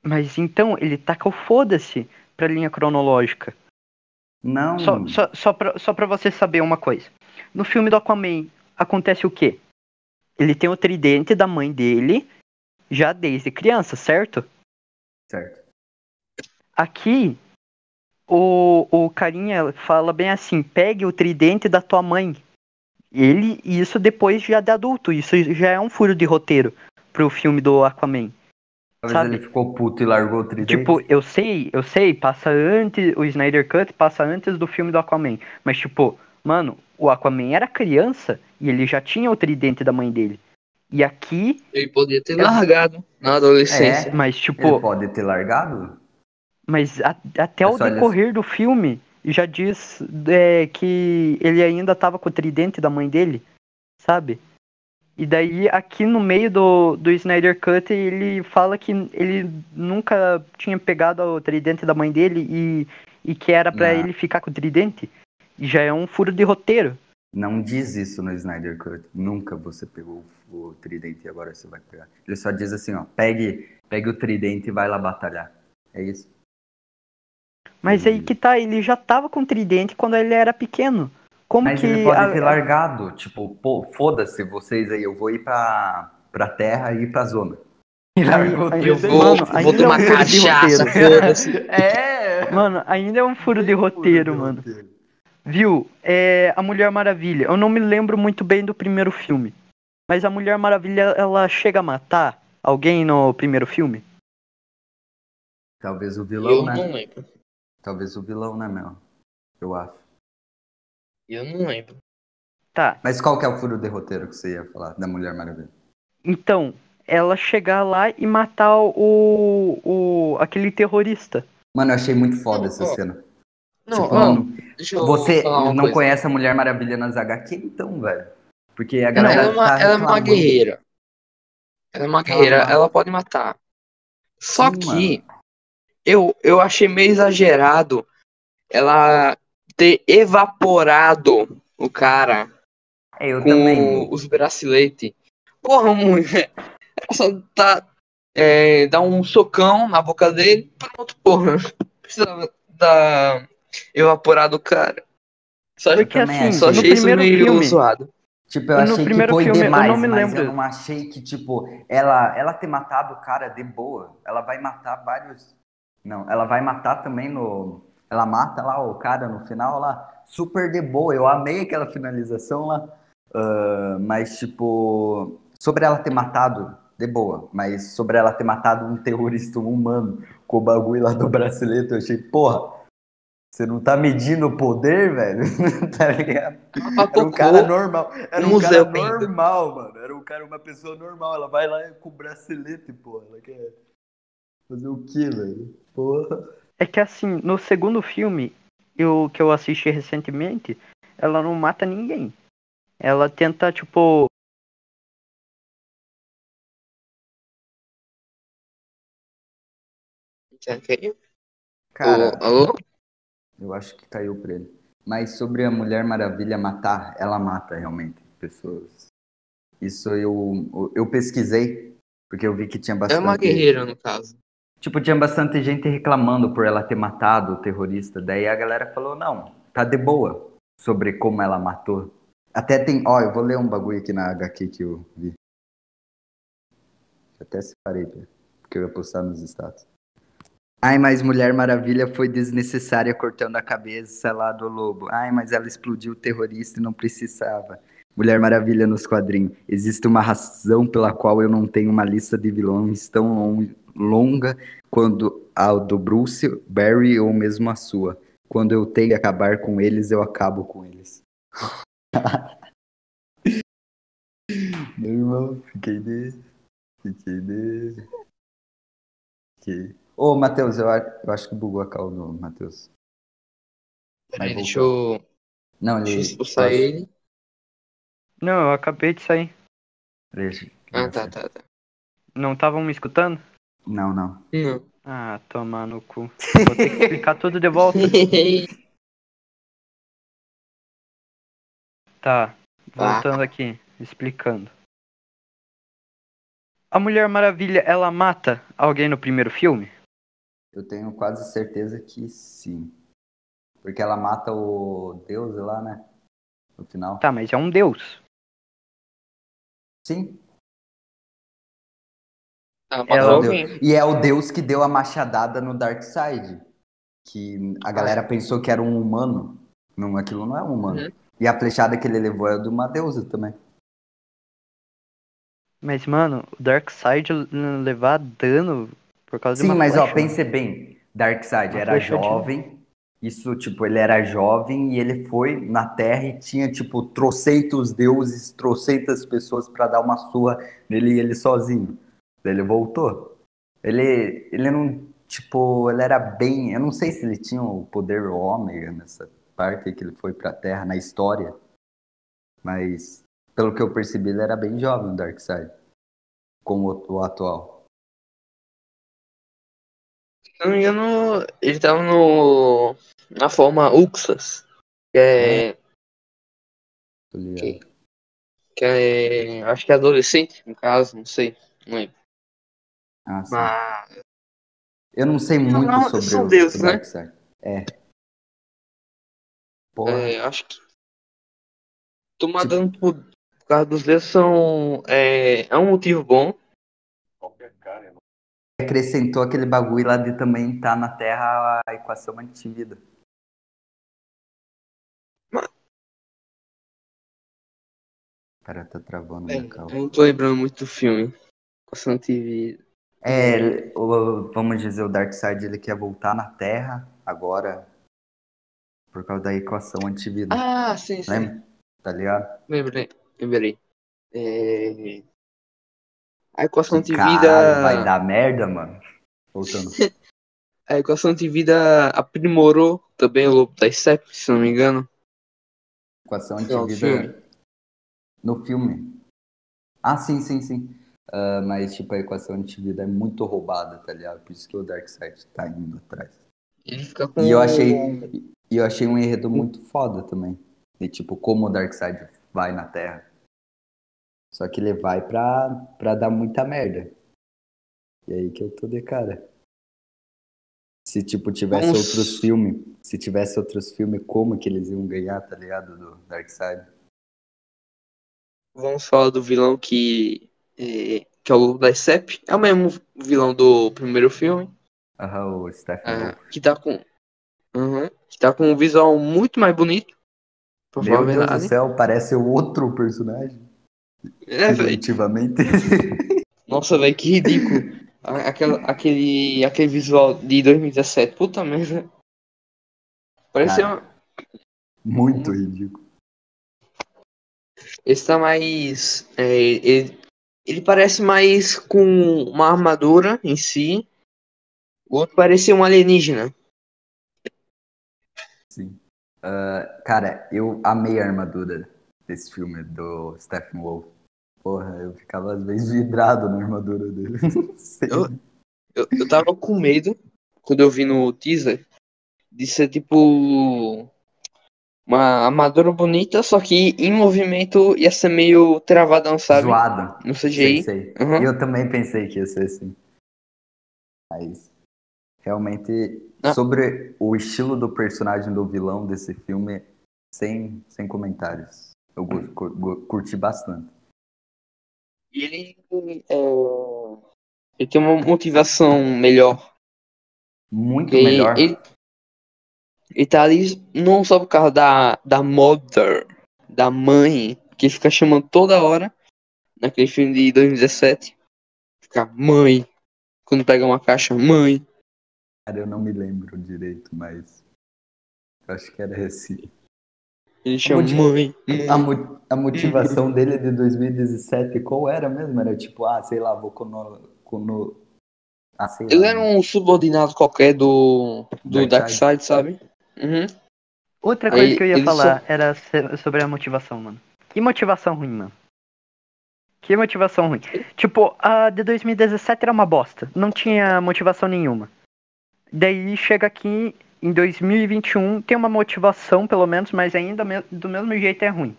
S3: Mas então ele taca o foda-se pra linha cronológica.
S5: Não.
S3: Só, só, só, pra, só pra você saber uma coisa. No filme do Aquaman, acontece o quê? Ele tem o tridente da mãe dele já desde criança, certo?
S5: Certo.
S3: Aqui, o, o carinha fala bem assim: pegue o tridente da tua mãe. Ele, e isso depois já de adulto. Isso já é um furo de roteiro pro filme do Aquaman.
S5: Talvez
S3: Sabe?
S5: ele ficou puto e largou o tridente.
S3: Tipo, eu sei, eu sei, passa antes, o Snyder Cut passa antes do filme do Aquaman. Mas, tipo, mano, o Aquaman era criança e ele já tinha o tridente da mãe dele. E aqui,
S1: Ele podia ter largado na adolescência.
S3: mas,
S5: ele
S3: tipo,
S5: pode ter largado?
S3: mas a- até
S5: É
S3: o
S5: ele-
S3: decorrer do filme já diz é, que ele ainda tava com o tridente da mãe dele, sabe? E daí, aqui no meio do, do Snyder Cut, ele fala que ele nunca tinha pegado o tridente da mãe dele e, e que era pra
S5: Ah.
S3: ele ficar com o tridente. E já é um furo de roteiro.
S5: Não diz isso no Snyder Cut. Nunca você pegou o tridente e agora você vai pegar. Ele só diz assim, ó, pegue, pegue o tridente e vai lá batalhar. É isso.
S3: Mas aí que tá, ele já tava com o tridente quando ele era pequeno. Como
S5: Mas
S3: que.
S5: ele pode
S3: a-
S5: ter largado, tipo, pô, foda-se vocês aí, eu vou ir pra, pra terra e ir pra zona. E largou
S3: aí-
S1: Eu vou,
S3: Mano,
S1: vou tomar
S3: é um furo de
S1: cachaça,
S3: roteiro.
S1: foda-se.
S5: É!
S3: Mano, ainda é um furo de roteiro, mano. Viu? É, a Mulher Maravilha. Eu não me lembro muito bem do primeiro filme. Mas a Mulher Maravilha, ela chega a matar alguém no primeiro filme?
S5: Talvez o vilão,
S1: Eu
S5: né?
S1: não lembro.
S5: Talvez o vilão, né, meu? Eu acho.
S1: Eu não lembro.
S3: Tá.
S5: Mas qual que é o furo de roteiro que você ia falar da Mulher Maravilha?
S3: Então, ela chegar lá e matar o, o aquele terrorista.
S5: Mano, eu achei muito foda essa
S1: Ó,
S5: cena.
S1: Não,
S5: Tipo,
S1: ó,
S5: não- você não conhece a Mulher Maravilha nas HQ, então, velho. Porque a galera
S1: ela é uma,
S5: tá
S1: ela é uma guerreira. Ela é uma
S5: Calma.
S1: guerreira, ela pode matar. Só
S5: Sim,
S1: que eu, eu achei meio exagerado ela ter evaporado o cara
S5: eu
S1: com
S5: também.
S1: os braceletes. Porra, mulher. Ela só tá. É, dá um socão na boca dele. Pronto, porra. Precisa dar. Evaporar do cara. Só,
S3: Porque
S5: também
S3: assim,
S1: só
S3: no
S1: achei isso
S3: primeiro
S1: meio
S3: filme,
S1: zoado.
S5: Tipo, eu
S3: No
S5: achei que
S3: primeiro
S5: foi
S3: filme, eu
S5: demais,
S3: não me
S5: mas
S3: lembro.
S5: eu não achei que, tipo, ela, ela ter matado o cara de boa. Ela vai matar vários... Não, ela vai matar também no... Ela mata lá o cara no final lá, super de boa. Eu amei aquela finalização lá. Ah, mas, tipo, sobre ela ter matado, de boa. Mas sobre ela ter matado um terrorista humano com o bagulho lá do bracelete, eu achei, porra, você não tá medindo o poder, velho? tá ligado? Era um cara normal. Era
S1: Um
S5: cara normal, mano. Era um cara, uma pessoa normal. Ela vai lá com o bracelete, pô. Ela quer fazer o quê, velho? Porra.
S3: É que assim, no segundo filme, eu, que eu assisti recentemente, ela não mata ninguém. Ela tenta, tipo.
S5: Cara,
S1: Ô, alô?
S5: Eu acho que caiu pra ele. Mas sobre a Mulher Maravilha matar, ela mata realmente pessoas. Isso eu, eu pesquisei, porque eu vi que tinha
S1: É
S5: bastante.
S1: uma guerreira, no caso.
S5: Tipo, tinha bastante gente reclamando por ela ter matado o terrorista. Daí a galera falou, não, tá de boa sobre como ela matou. Até tem, ó, eu vou ler um bagulho aqui na HQ que eu vi. Até separei, porque eu ia postar nos status. Ai, mas Mulher Maravilha foi desnecessária cortando a cabeça lá do lobo. Ai, mas ela explodiu o terrorista e não precisava. Mulher Maravilha nos quadrinhos. Existe uma razão pela qual eu não tenho uma lista de vilões tão lon- longa quando a do Bruce, Barry ou mesmo a sua. Quando eu tenho que acabar com eles, eu acabo com eles. Meu irmão, fiquei de. Fiquei de. Fiquei. Ô, Matheus, eu, eu acho que bugou a call do Matheus.
S1: Peraí, deixa eu,
S5: Não, ele.
S1: deixa eu expulsar ele.
S3: Não, eu acabei de sair.
S5: Deixa-
S1: Ah, tá, tá, tá.
S3: Não estavam me escutando?
S5: Não, não.
S1: Não.
S3: Ah, tomar no cu. Vou ter que explicar tudo de volta. Tá, voltando aqui, explicando. a Mulher Maravilha, ela mata alguém no primeiro filme?
S5: Eu tenho quase certeza que sim. Porque ela mata o Deus lá, né? No final.
S3: Tá, mas é um deus.
S5: Sim.
S1: Ah,
S3: Ela
S1: matou
S5: é o
S1: alguém.
S5: Deus. E é o Deus que deu a machadada no Darkseid. Que a galera pensou que era um humano. Não, aquilo não é um humano.
S1: Uhum.
S5: E a flechada que ele levou é de uma deusa também.
S3: Mas, mano, o Darkseid levar dano por causa de
S5: Sim,
S3: uma
S5: mas ó,
S3: flecha,
S5: pense bem. Darkseid
S3: Uma
S5: era
S3: de-
S5: jovem. Isso, tipo, ele era jovem e ele foi na Terra e tinha, tipo, trocentos deuses, trocentas pessoas pra dar uma surra nele e ele sozinho. Daí ele voltou. Ele, ele não, tipo, ele era bem. Eu não sei se ele tinha o poder ômega nessa parte que ele foi pra Terra, na história. Mas, pelo que eu percebi, ele era bem jovem, o Darkseid. Com o, o atual.
S1: Se não me engano, ele tava no. na forma Uxas. Que é. Que, que é. Acho que é adolescente, no caso, não sei. Não lembro.
S5: Ah, sim.
S1: Mas.
S5: Eu não sei muito
S1: não,
S5: sobre
S1: são
S5: o,
S1: deuses,
S5: o
S1: né?
S5: Darkseid. É. Porra.
S1: É, acho que. Tomar
S5: Tipo-
S1: dano por, por causa dos dedos são. É, é um motivo bom.
S5: Acrescentou aquele bagulho lá de também tá na Terra a equação antivida.
S1: Mas-
S5: Pera, tá travando
S1: É, eu não tô lembrando muito do filme. Bastante vida.
S5: É, o- vamos dizer, o Darkseid ele quer voltar na Terra agora por causa da equação antivida.
S1: Ah, sim, sim.
S5: Lembra? Tá ligado?
S1: Lembrei. Lembrei. É... A equação de
S5: Caralho,
S1: vida.
S5: vai dar merda, mano. Voltando.
S1: A equação de vida aprimorou também o lobo da steppe, se não me engano.
S5: Equação
S1: Final do
S5: antivida no filme. Ah, sim, sim, sim. Ah, mas, tipo, a equação antivida é muito roubada, tá ligado? Por isso que o Darkseid tá indo atrás.
S1: Ele fica com.
S5: E eu achei, e eu achei um enredo muito foda também. De, tipo, como o Darkseid vai na Terra. Só que ele vai pra, pra dar muita merda. E aí que eu tô de cara. Se, tipo, tivesse
S1: Vamos-
S5: outros filmes, se tivesse outros filmes, como que eles iam ganhar, tá ligado? Do Darkseid.
S1: Vamos falar do vilão que. é, que é o lobo da steppe. É o mesmo vilão do primeiro filme.
S5: Aham, o Stephen
S1: ah, que tá com. Uhum, que tá com um visual muito mais bonito.
S5: Meu Deus do céu, parece outro personagem.
S1: É, velho.
S5: Definitivamente.
S1: Nossa, velho, que ridículo. Aquela, aquele, aquele visual de 2017. Puta merda.
S5: Cara.
S1: uma.
S5: Muito ridículo.
S1: Esse tá mais. é, ele, ele parece mais com uma armadura em si. O outro parecia um alienígena.
S5: Sim. Ah, cara, eu amei a armadura desse filme do Stephen Wolf. Porra, eu ficava às vezes vidrado na armadura dele. Não sei.
S1: Eu- Eu, eu tava com medo quando eu vi no teaser de ser tipo. Uma armadura bonita, só que em movimento ia ser meio travadão, sabe?
S5: Zoado.
S1: No
S5: Sei,
S1: CGI.
S5: sei.
S1: Uhum.
S5: Eu também pensei que ia ser assim. Mas realmente
S1: Ah.
S5: sobre o estilo do personagem do vilão desse filme, sem, sem comentários. Eu curti bastante.
S1: E ele, é, ele tem uma motivação melhor.
S5: Muito melhor.
S1: Ele, ele tá ali não só por causa da, da mother, da mãe, que fica chamando toda hora, naquele filme de 2017. Fica mãe. Quando pega uma caixa, mãe.
S5: Cara, eu não me lembro direito, mas eu acho que era esse.
S1: Ele chama mãe.
S5: A, mo- a motivação dele de 2017, qual era mesmo? Era tipo, ah, sei lá, vou cono... cono... Ah, sei lá.
S1: Ele era um subordinado qualquer do, do
S5: Darkseid.
S1: Darkseid, sabe? Uhum.
S3: Outra coisa
S1: Aí,
S3: que eu ia falar era se- sobre a motivação, mano. Que motivação ruim, mano. Que motivação ruim. Tipo, a de 2017 era uma bosta. Não tinha motivação nenhuma. Daí chega aqui em 2021, tem uma motivação, pelo menos, mas ainda me- do mesmo jeito é ruim.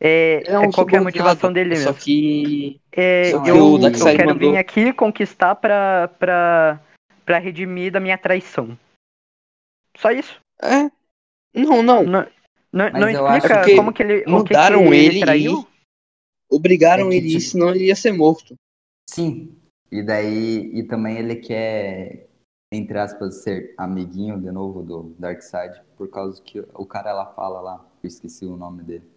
S3: É,
S1: É um
S3: é qual que é motivação dele
S1: Só
S3: mesmo?
S1: que.
S3: É,
S1: só que
S3: eu,
S5: o
S3: eu quero
S1: mandou-
S3: vir aqui conquistar pra, pra, pra redimir da minha traição. Só isso.
S1: É. Não, não.
S3: Não, não,
S5: Mas
S3: não
S5: eu acho
S3: explica
S1: que
S3: como que ele. o que que
S1: Mudaram ele
S3: traiu?
S1: e obrigaram
S5: É que,
S1: ele,
S5: tipo-
S1: senão ele ia ser morto.
S5: Sim. E daí, e também ele quer, entre aspas, ser amiguinho de novo do Darkseid, por causa que o cara lá fala lá, eu esqueci o nome dele.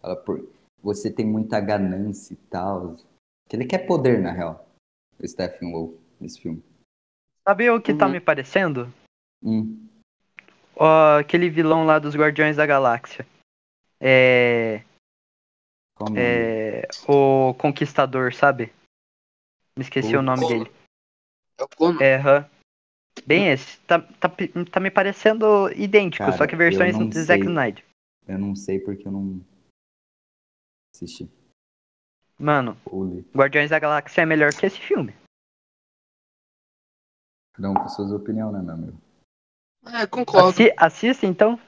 S5: Fala por você tem muita ganância e tal. Que ele quer poder, na real. O Stephen Wolf, nesse filme.
S3: Sabe o que tá
S1: Uhum.
S3: me parecendo?
S5: Hum,
S3: Ó, aquele vilão lá dos Guardiões da Galáxia. É.
S5: o nome dele?
S3: É. O Conquistador, sabe? Me esqueci o nome
S1: Conan.
S3: dele.
S1: É o Conan.
S3: É. Bem esse. Tá, tá, tá me parecendo idêntico,
S5: Cara,
S3: só que versões
S5: não
S3: do Zack. Snyder.
S5: Eu não sei porque eu não assisti.
S3: Mano,
S5: li.
S3: Guardiões da Galáxia é melhor que esse filme.
S5: Cada um com suas opiniões, né, meu amigo?
S1: É, concordo.
S3: Assi assista então.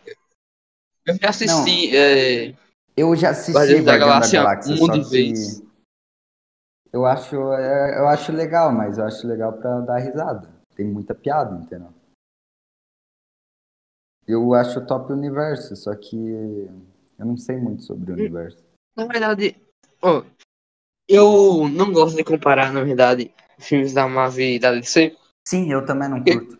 S1: Eu já assisti. É...
S5: Eu já assisti
S1: Guardiões da
S5: Guardião da
S1: Galáxia
S5: Galáxia,
S1: um de vez.
S5: eu acho, é, eu acho legal, mas eu acho legal pra dar risada. Tem muita piada, entendeu? Eu acho top o universo, só que eu não sei muito sobre o
S1: Hum.
S5: universo.
S1: Na verdade, ó, eu não gosto de comparar, na verdade, filmes da Marvel e da DC.
S5: Sim, eu também não curto.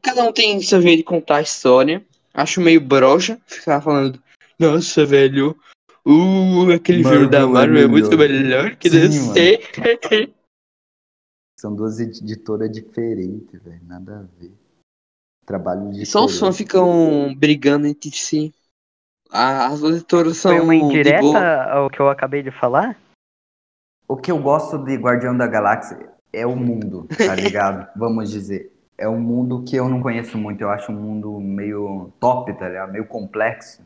S1: Cada um tem seu jeito de contar a história. Acho meio broxa ficar falando, nossa, velho, uh, aquele filme da
S5: Marvel é
S1: Marvel é muito
S5: melhor."
S1: melhor que
S5: Sim,
S1: DC.
S5: São duas editoras diferentes, velho. Nada a ver. Trabalho de
S1: só os fãs ficam brigando entre si. As duas editoras são
S3: Foi uma indireta ao que eu acabei de falar?
S5: O que eu gosto de Guardião da Galáxia é o mundo, tá ligado? Vamos dizer. É um mundo que eu não conheço muito. Eu acho um mundo meio top, tá ligado? Meio complexo.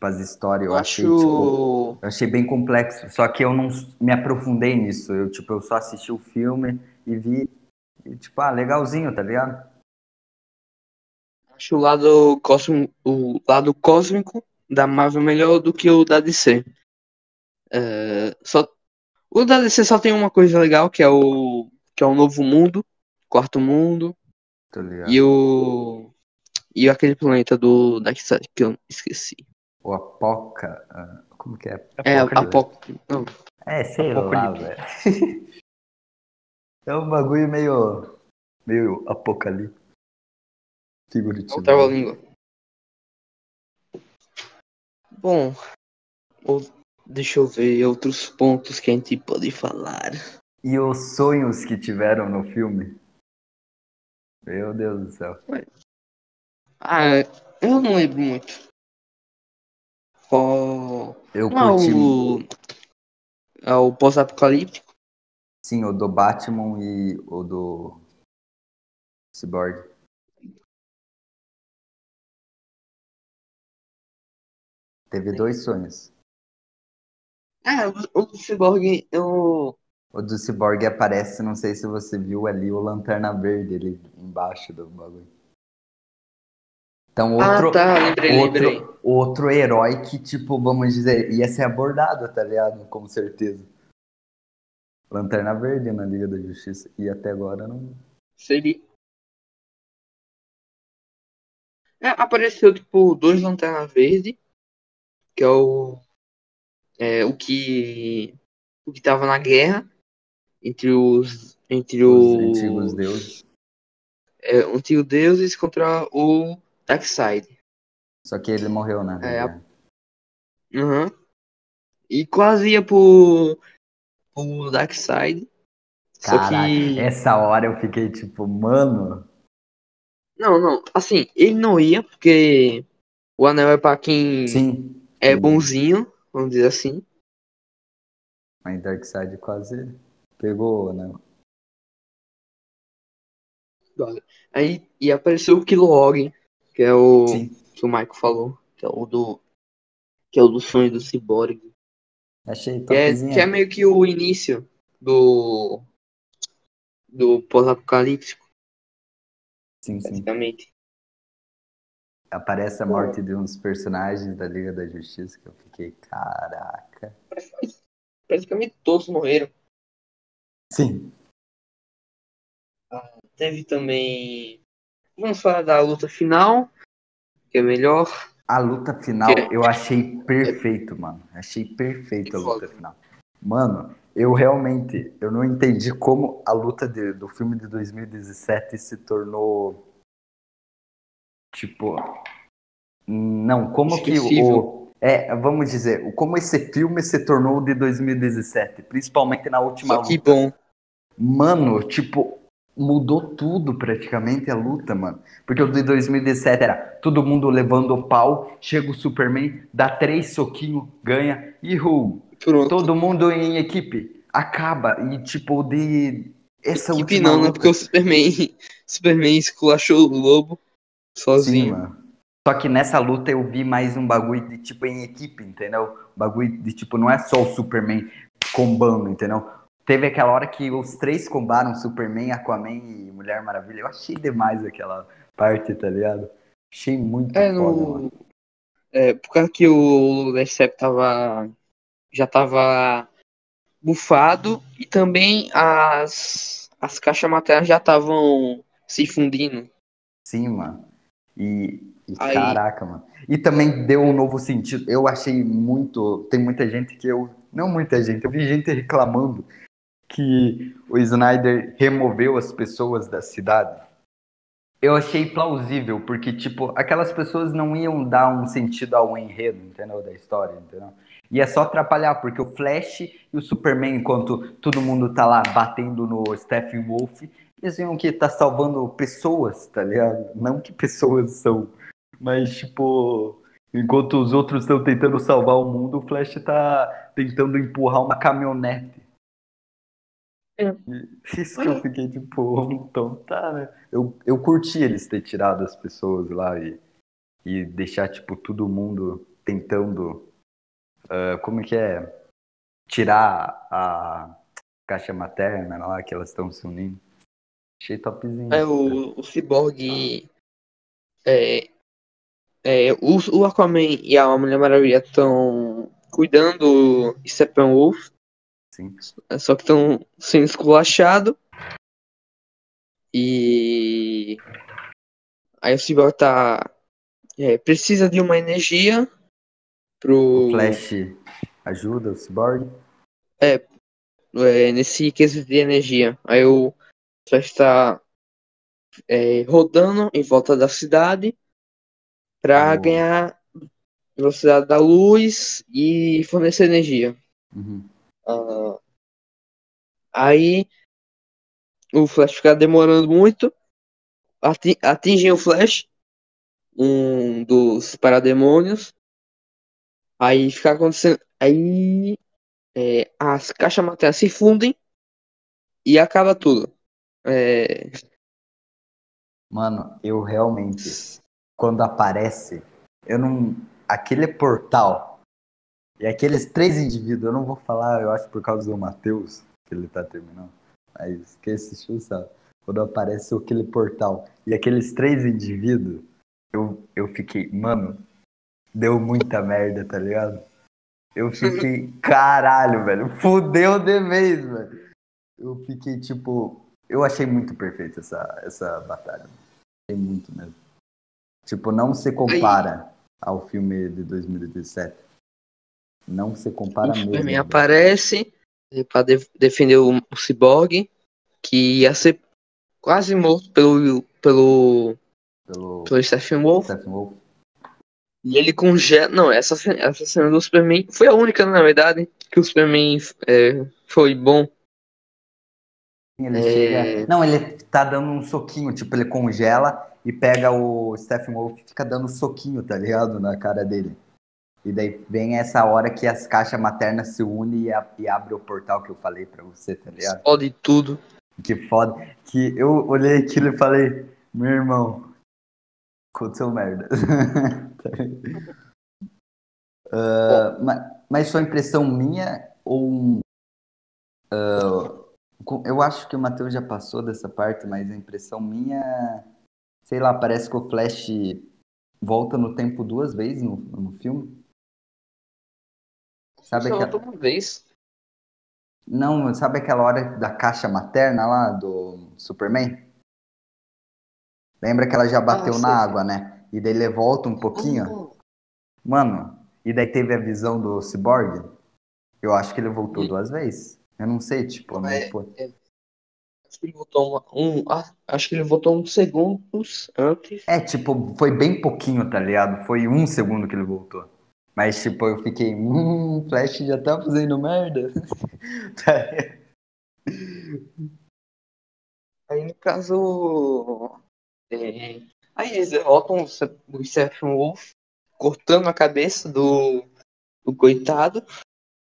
S5: Tipo, as histórias eu
S1: Eu
S5: achei, tipo,
S1: acho.
S5: eu achei bem complexo. Só que eu não me aprofundei nisso. Eu, tipo, eu só assisti o filme e vi. E, tipo, ah, legalzinho, tá ligado?
S1: Acho o lado cósmico, o lado cósmico da Marvel melhor do que o da DC. É, só, o da DC só tem uma coisa legal, que é o que é o novo mundo, quarto mundo,
S5: Tá
S1: e o e aquele planeta do Darkseid que eu esqueci.
S5: O Apoca. Como que é?
S1: É a
S3: Apocalipse.
S1: Apoc... não,
S5: É, sei lá, velho. É um bagulho meio. meio apocalipse. Figurativo.
S1: Outra língua. Bom, ou- deixa eu ver outros pontos que a gente pode falar.
S5: E os sonhos que tiveram no filme? Meu Deus do céu.
S1: Ah, eu não lembro muito. Ó,
S5: Eu
S1: não é
S5: curti
S1: o é o pós-apocalíptico.
S5: sim o do Batman e o do Cyborg. Teve dois sonhos.
S1: Ah, o, o Cyborg, eu
S5: O do Cyborg aparece, não sei se você viu ali, o Lanterna Verde ali embaixo do bagulho. Então, outro,
S1: Ah, tá, lembrei, lembrei.
S5: outro, outro herói que, tipo, vamos dizer, ia ser abordado, tá ligado? Com certeza. Lanterna Verde na Liga da Justiça. E até agora não.
S1: Seria. É, apareceu, tipo, dois lanternas verde, que é o. É, o que. O que tava na guerra entre os. Entre
S5: Os
S1: os.
S5: antigos deuses.
S1: É, o antigo deuses contra o Darkseid.
S5: Só que ele morreu, né?
S1: É, a- Uhum. E quase ia pro. pro Darkseid. Só que.
S5: essa hora eu fiquei tipo, mano.
S1: Não, não. Assim, ele não ia, porque o anel é pra quem
S5: Sim.
S1: é bonzinho, vamos dizer assim.
S5: Mas Darkseid quase pegou, né?
S1: Aí e apareceu o Kilowog, que é o
S5: Sim.
S1: que o Michael falou, que é o do que é o do sonho do Cyborg,
S5: Achei
S1: que é, que é meio que o início do do pós-apocalíptico,
S5: Sim, sim.
S1: basicamente.
S5: aparece a morte de uns personagens da Liga da Justiça que eu fiquei, caraca.
S1: Praticamente todos morreram.
S5: Sim.
S1: Teve também. Vamos falar da luta final, que é melhor.
S5: A luta final
S1: Que-
S5: eu achei perfeito, mano. Achei perfeito a
S1: Que
S5: luta
S1: foda.
S5: final. Mano, eu realmente, eu não entendi como a luta de- do filme de 2017 se tornou tipo não, como que
S1: Esquecível.
S5: o é, vamos dizer, como esse filme se tornou de 2017, principalmente na última
S1: que
S5: luta.
S1: bom.
S5: Mano, tipo, mudou tudo praticamente a luta, mano. Porque o de 2017 era todo mundo levando o pau, chega o Superman, dá três soquinhos, ganha, e
S1: Pronto.
S5: todo mundo em equipe, acaba. E tipo, o de. Essa
S1: Equipe
S5: última
S1: não, né?
S5: luta-
S1: Porque o Superman, Superman esculachou o lobo
S5: Sim,
S1: sozinho.
S5: mano. Só que nessa luta eu vi mais um bagulho de tipo em equipe, entendeu? Bagulho de tipo, não é só o Superman combando, entendeu? Teve aquela hora que os três combaram Superman, Aquaman e Mulher Maravilha. Eu achei demais aquela parte, tá ligado? Achei muito
S1: É,
S5: foda, mano.
S1: no. É, por causa que o Decep tava. Já tava bufado e também as, as caixas maternas já estavam se fundindo.
S5: Sim, mano. E, e
S1: Aí-
S5: caraca, mano. E também deu um novo sentido. Eu achei muito. Tem muita gente que eu. Não muita gente, eu vi gente reclamando que o Snyder removeu as pessoas da cidade. Eu achei plausível, porque, tipo, aquelas pessoas não iam dar um sentido ao enredo, entendeu? Da história, entendeu? Ia só atrapalhar, porque o Flash e o Superman, enquanto todo mundo tá lá batendo no Stephen Wolf, eles iam que tá salvando pessoas, tá ligado? Não que pessoas são, mas tipo, enquanto os outros estão tentando salvar o mundo, o Flash tá tentando empurrar uma caminhonete.
S1: É.
S5: Isso que eu fiquei tipo, então tá, né? Eu, eu curti eles ter tirado as pessoas lá e, e deixar, tipo, todo mundo tentando. ah, como que é? Tirar a caixa materna lá que elas estão se unindo. Achei topzinho.
S1: É, o, o Cyborg. É, é, o, o Aquaman e a Mulher Maravilha estão cuidando do Steppenwolf,
S5: Sim.
S1: só que estão sendo esculachados. E. Aí o Cyborg tá. é, precisa de uma energia pro.
S5: O Flash ajuda o Cyborg.
S1: é, nesse quesito de energia. Aí o Flash tá é, rodando em volta da cidade para ganhar velocidade da luz e fornecer energia.
S5: Uhum.
S1: Ah, aí o Flash fica demorando muito. ati- Atingem o Flash, um dos parademônios. Aí fica acontecendo. Aí é, as caixas maternas se fundem e acaba tudo. É,
S5: Mano, eu realmente, quando aparece, eu não. Aquele portal e aqueles três indivíduos, eu não vou falar, eu acho por causa do Matheus, que ele tá terminando. Mas quem assistiu sabe. Quando aparece aquele portal e aqueles três indivíduos, eu, eu fiquei, mano, deu muita merda, tá ligado? Eu fiquei, caralho, velho, fudeu de vez, velho. Eu fiquei tipo, eu achei muito perfeito essa, essa batalha. Achei muito mesmo. Tipo, não se compara ao filme de 2017. Não se compara
S1: o Superman
S5: mesmo.
S1: aparece para defender o, o Cyborg, que ia ser quase morto pelo, pelo,
S5: Pelo
S1: pelo Stephen Wolf.
S5: Stephen Wolf.
S1: E ele congela. Não, essa, essa cena do Superman foi a única, na verdade, que o Superman é, foi bom.
S5: Ele
S1: É.
S5: chega. Não, ele tá dando um soquinho, tipo, ele congela e pega o Stephen Wolf e fica dando soquinho, tá ligado? Na cara dele. E daí vem essa hora que as caixas maternas se unem e, a- e abre o portal que eu falei pra você, tá ligado?
S1: Explode tudo.
S5: Que foda. Que eu olhei aquilo e falei, meu irmão, aconteceu merda. Ah, ma- mas, foi impressão minha ou. com- eu acho que o Matheus já passou dessa parte, mas a impressão minha. Sei lá, parece que o Flash volta no tempo duas vezes no, no filme. Sabe
S1: Só
S5: aquela...
S1: uma vez.
S5: Não, sabe aquela hora da caixa materna lá do Superman? Lembra que ela já bateu
S1: Ah,
S5: na
S1: sei.
S5: água, né? E daí ele volta um pouquinho.
S1: Hum,
S5: Mano, e daí teve a visão do Cyborg? Eu acho que ele voltou
S1: E-
S5: duas vezes. Eu não sei, tipo, não
S1: É,
S5: foi.
S1: acho que ele voltou uma- um, ah, acho que ele voltou uns segundos antes.
S5: É, tipo, foi bem pouquinho, tá ligado? Foi um segundo que ele voltou. Mas, tipo, eu fiquei, hum, Flash já tá fazendo merda.
S1: Aí no caso. é, aí eles derrotam o o Steppenwolf, cortando a cabeça do, do coitado.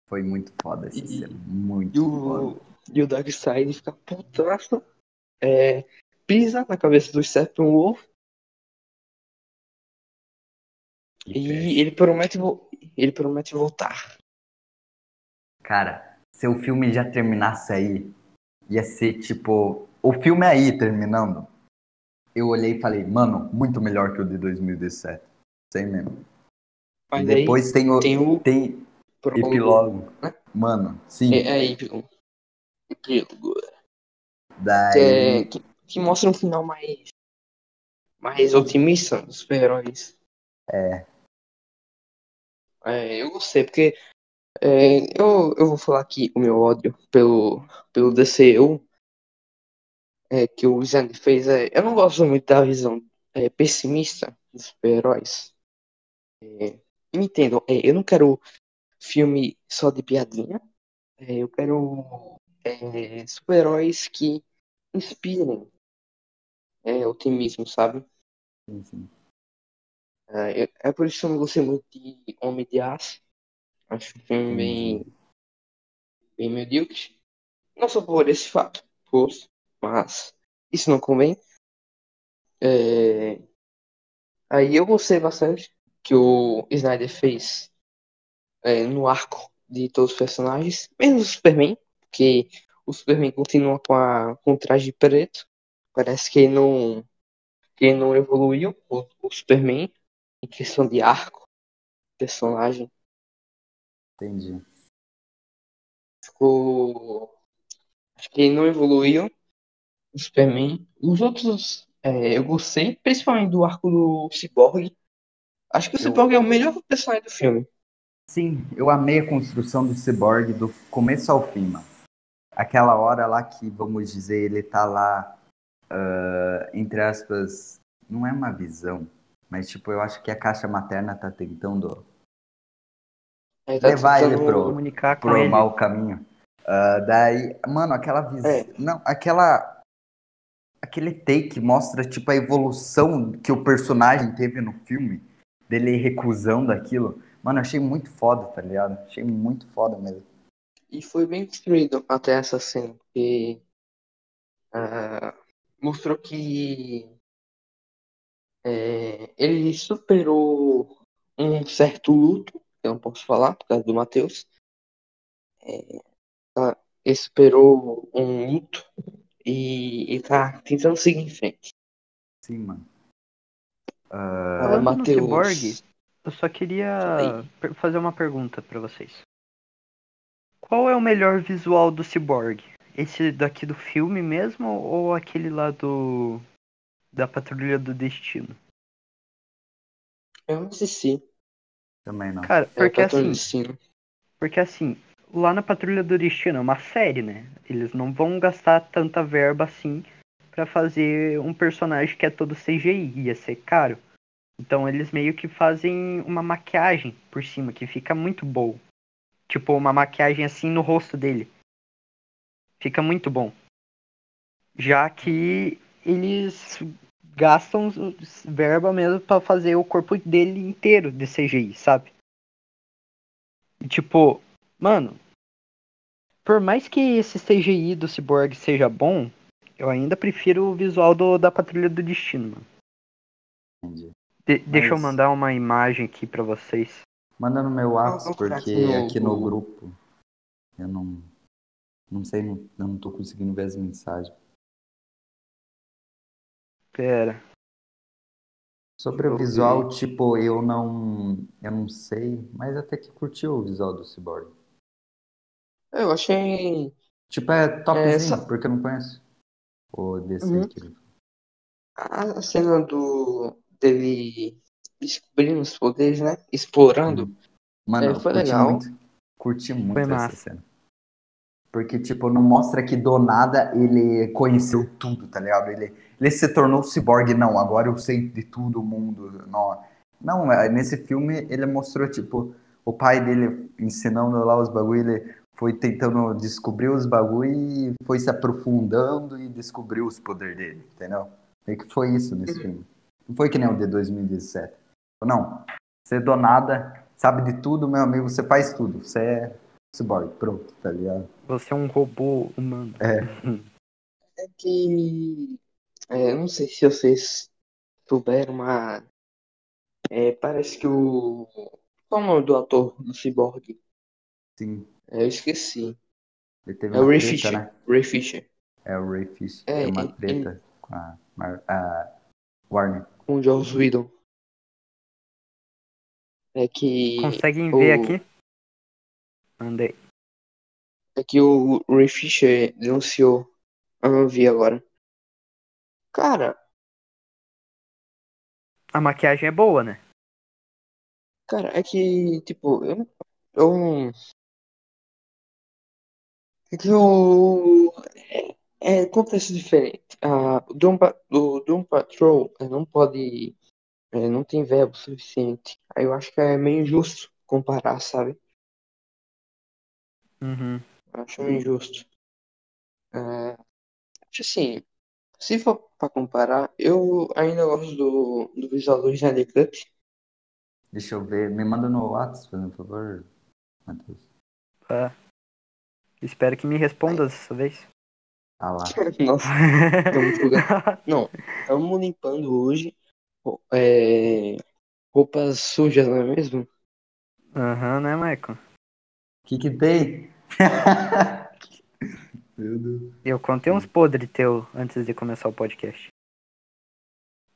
S5: Foi muito foda essa
S1: E-.
S5: Muito
S1: E
S5: foda.
S1: o, e o Darkseid fica putaço. É, pisa na cabeça do Steppenwolf.
S5: Que
S1: E ele promete, ele promete voltar.
S5: Cara, se o filme já terminasse aí, ia ser tipo. O filme aí terminando. Eu olhei e falei, mano, muito melhor que o de 2017. Sei mesmo.
S1: Mas
S5: E
S1: daí
S5: depois tem o.
S1: tem o
S5: Tem
S1: prólogo.
S5: epílogo.
S1: né?
S5: Mano, sim.
S1: É, é epílogo. Epílogo. Que,
S5: Daí.
S1: é- que, que mostra um final mais, mais otimista dos super-heróis.
S5: É.
S1: É, eu gostei, porque é, eu, eu vou falar aqui o meu ódio pelo, pelo DCU é, que o Zander fez. É, eu não gosto muito da visão é, pessimista dos super-heróis. É, me entendam, é, eu não quero filme só de piadinha. É, eu quero é, super-heróis que inspirem otimismo, sabe?
S5: sim, sim.
S1: É, é por isso que eu não gostei muito de Homem de Aço. Acho um filme bem, bem medíocre. Não só por esse fato, posto, mas isso não convém. É, Aí eu gostei bastante que o Snyder fez é, no arco de todos os personagens, menos o Superman, porque o Superman continua com, a, com o traje preto. Parece que ele não, que ele não evoluiu, o, o Superman, em questão de arco, personagem.
S5: Entendi.
S1: Ficou. Acho que ele não evoluiu, o Superman. Os outros é, eu gostei, principalmente do arco do Cyborg. Acho que o
S5: Eu-
S1: Cyborg é o melhor personagem do filme.
S5: Sim, eu amei a construção do Cyborg do começo ao fim, mano. Aquela hora lá que, vamos dizer, ele tá lá, ah, entre aspas, não é uma visão, mas tipo, eu acho que a caixa materna tá tentando
S1: Aí tá
S5: Levar ele pro-
S3: Comunicar com
S5: pro
S3: ele.
S5: mau caminho. Ah, daí, mano, aquela visão.
S1: É.
S5: Não, aquela. Aquele take mostra, tipo, a evolução que o personagem teve no filme, dele recusando aquilo. Mano, eu achei muito foda, tá ligado? Achei muito foda mesmo.
S1: E foi bem construído até essa cena, porque ah, mostrou que é, ele superou um certo luto, que eu não posso falar por causa do Matheus. É, tá, ele superou um luto e, e tá tentando seguir em frente.
S5: Sim, mano.
S3: Falando no
S1: Matheus,
S3: Cyborg, eu só queria fazer uma pergunta pra vocês. Qual é o melhor visual do Cyborg? Esse daqui do filme mesmo ou aquele lá do da Patrulha do Destino?
S1: Eu não assisti.
S5: Também não.
S3: Cara,
S1: É,
S3: porque assim, porque assim, lá na Patrulha do Destino é uma série, né? Eles não vão gastar tanta verba assim pra fazer um personagem que é todo CGI, ia ser caro. Então eles meio que fazem uma maquiagem por cima que fica muito boa. Tipo, uma maquiagem assim no rosto dele. Fica muito bom. Já que eles gastam verba mesmo pra fazer o corpo dele inteiro de CGI, sabe? E tipo, mano, por mais que esse CGI do Cyborg seja bom, eu ainda prefiro o visual do, da Patrulha do Destino, mano.
S5: Entendi.
S3: De- Deixa eu
S5: Mas-
S3: mandar uma imagem aqui pra vocês.
S5: Manda no meu WhatsApp, porque
S1: aqui no-
S5: aqui no grupo eu não. Não sei, não, eu não tô conseguindo ver as mensagens.
S3: Pera.
S5: Sobre o visual, tipo, eu não. Eu não sei, mas até que curti o visual do Cyborg.
S1: Eu achei.
S5: Tipo, é topzinho,
S1: É, só-
S5: porque eu não conheço. O DC
S1: Uhum.
S5: que ele-
S1: A cena do dele descobrindo os poderes, né? Explorando.
S5: Mano,
S1: É, foi
S5: curti
S1: legal.
S5: muito. Curti muito
S3: Foi
S5: essa
S3: massa.
S5: cena. Porque, tipo, não mostra que do nada ele conheceu tudo, tá ligado? Ele, ele se tornou ciborgue, não, agora eu sei de tudo o mundo. Não, não é, nesse filme ele mostrou, tipo, o pai dele ensinando lá os bagulho, ele foi tentando descobrir os bagulho e foi se aprofundando e descobriu os poderes dele, entendeu? Meio que foi isso nesse filme. Não foi que nem o de 2017. Não, você do nada sabe de tudo, meu amigo, você faz tudo. Você é cyborg, pronto, tá ligado?
S3: Você é um robô humano.
S1: É que. é, não sei se vocês souberam, mas. é, parece que o. Qual é o nome do ator do Cyborg?
S5: Sim,
S1: É, eu esqueci.
S5: ele teve
S1: É o Ray Fisher.
S5: né?
S1: Ray Fisher.
S5: É o Ray Fisher.
S1: É,
S5: tem uma
S1: ele-
S5: treta com a, Mar- a Warner.
S1: Com o Joss Whedon. É que.
S3: Conseguem ver
S1: o-
S3: aqui? Mandei.
S1: É que o Ray Fisher denunciou. Eu vi agora. Cara,
S3: A maquiagem é boa, né?
S1: cara, é que, tipo, eu. eu é que o. É, é contexto diferente. Ah, o Doom, o Doom Patrol não pode. não tem verbo suficiente. Aí eu acho que é meio injusto comparar, sabe?
S3: Uhum.
S1: Acho injusto. É, acho assim, se for pra comparar, eu ainda gosto do, do visual do Snyder Cut.
S5: Deixa eu ver. Me manda no WhatsApp, por favor, Matheus.
S3: Ah. Espero que me responda dessa vez.
S5: Ah lá.
S1: Nossa. Não, estamos limpando hoje é, roupas sujas, não é mesmo?
S3: Aham, né, Michael?
S5: O que que tem? Meu Deus.
S3: Eu contei uns podres teu antes de começar o podcast.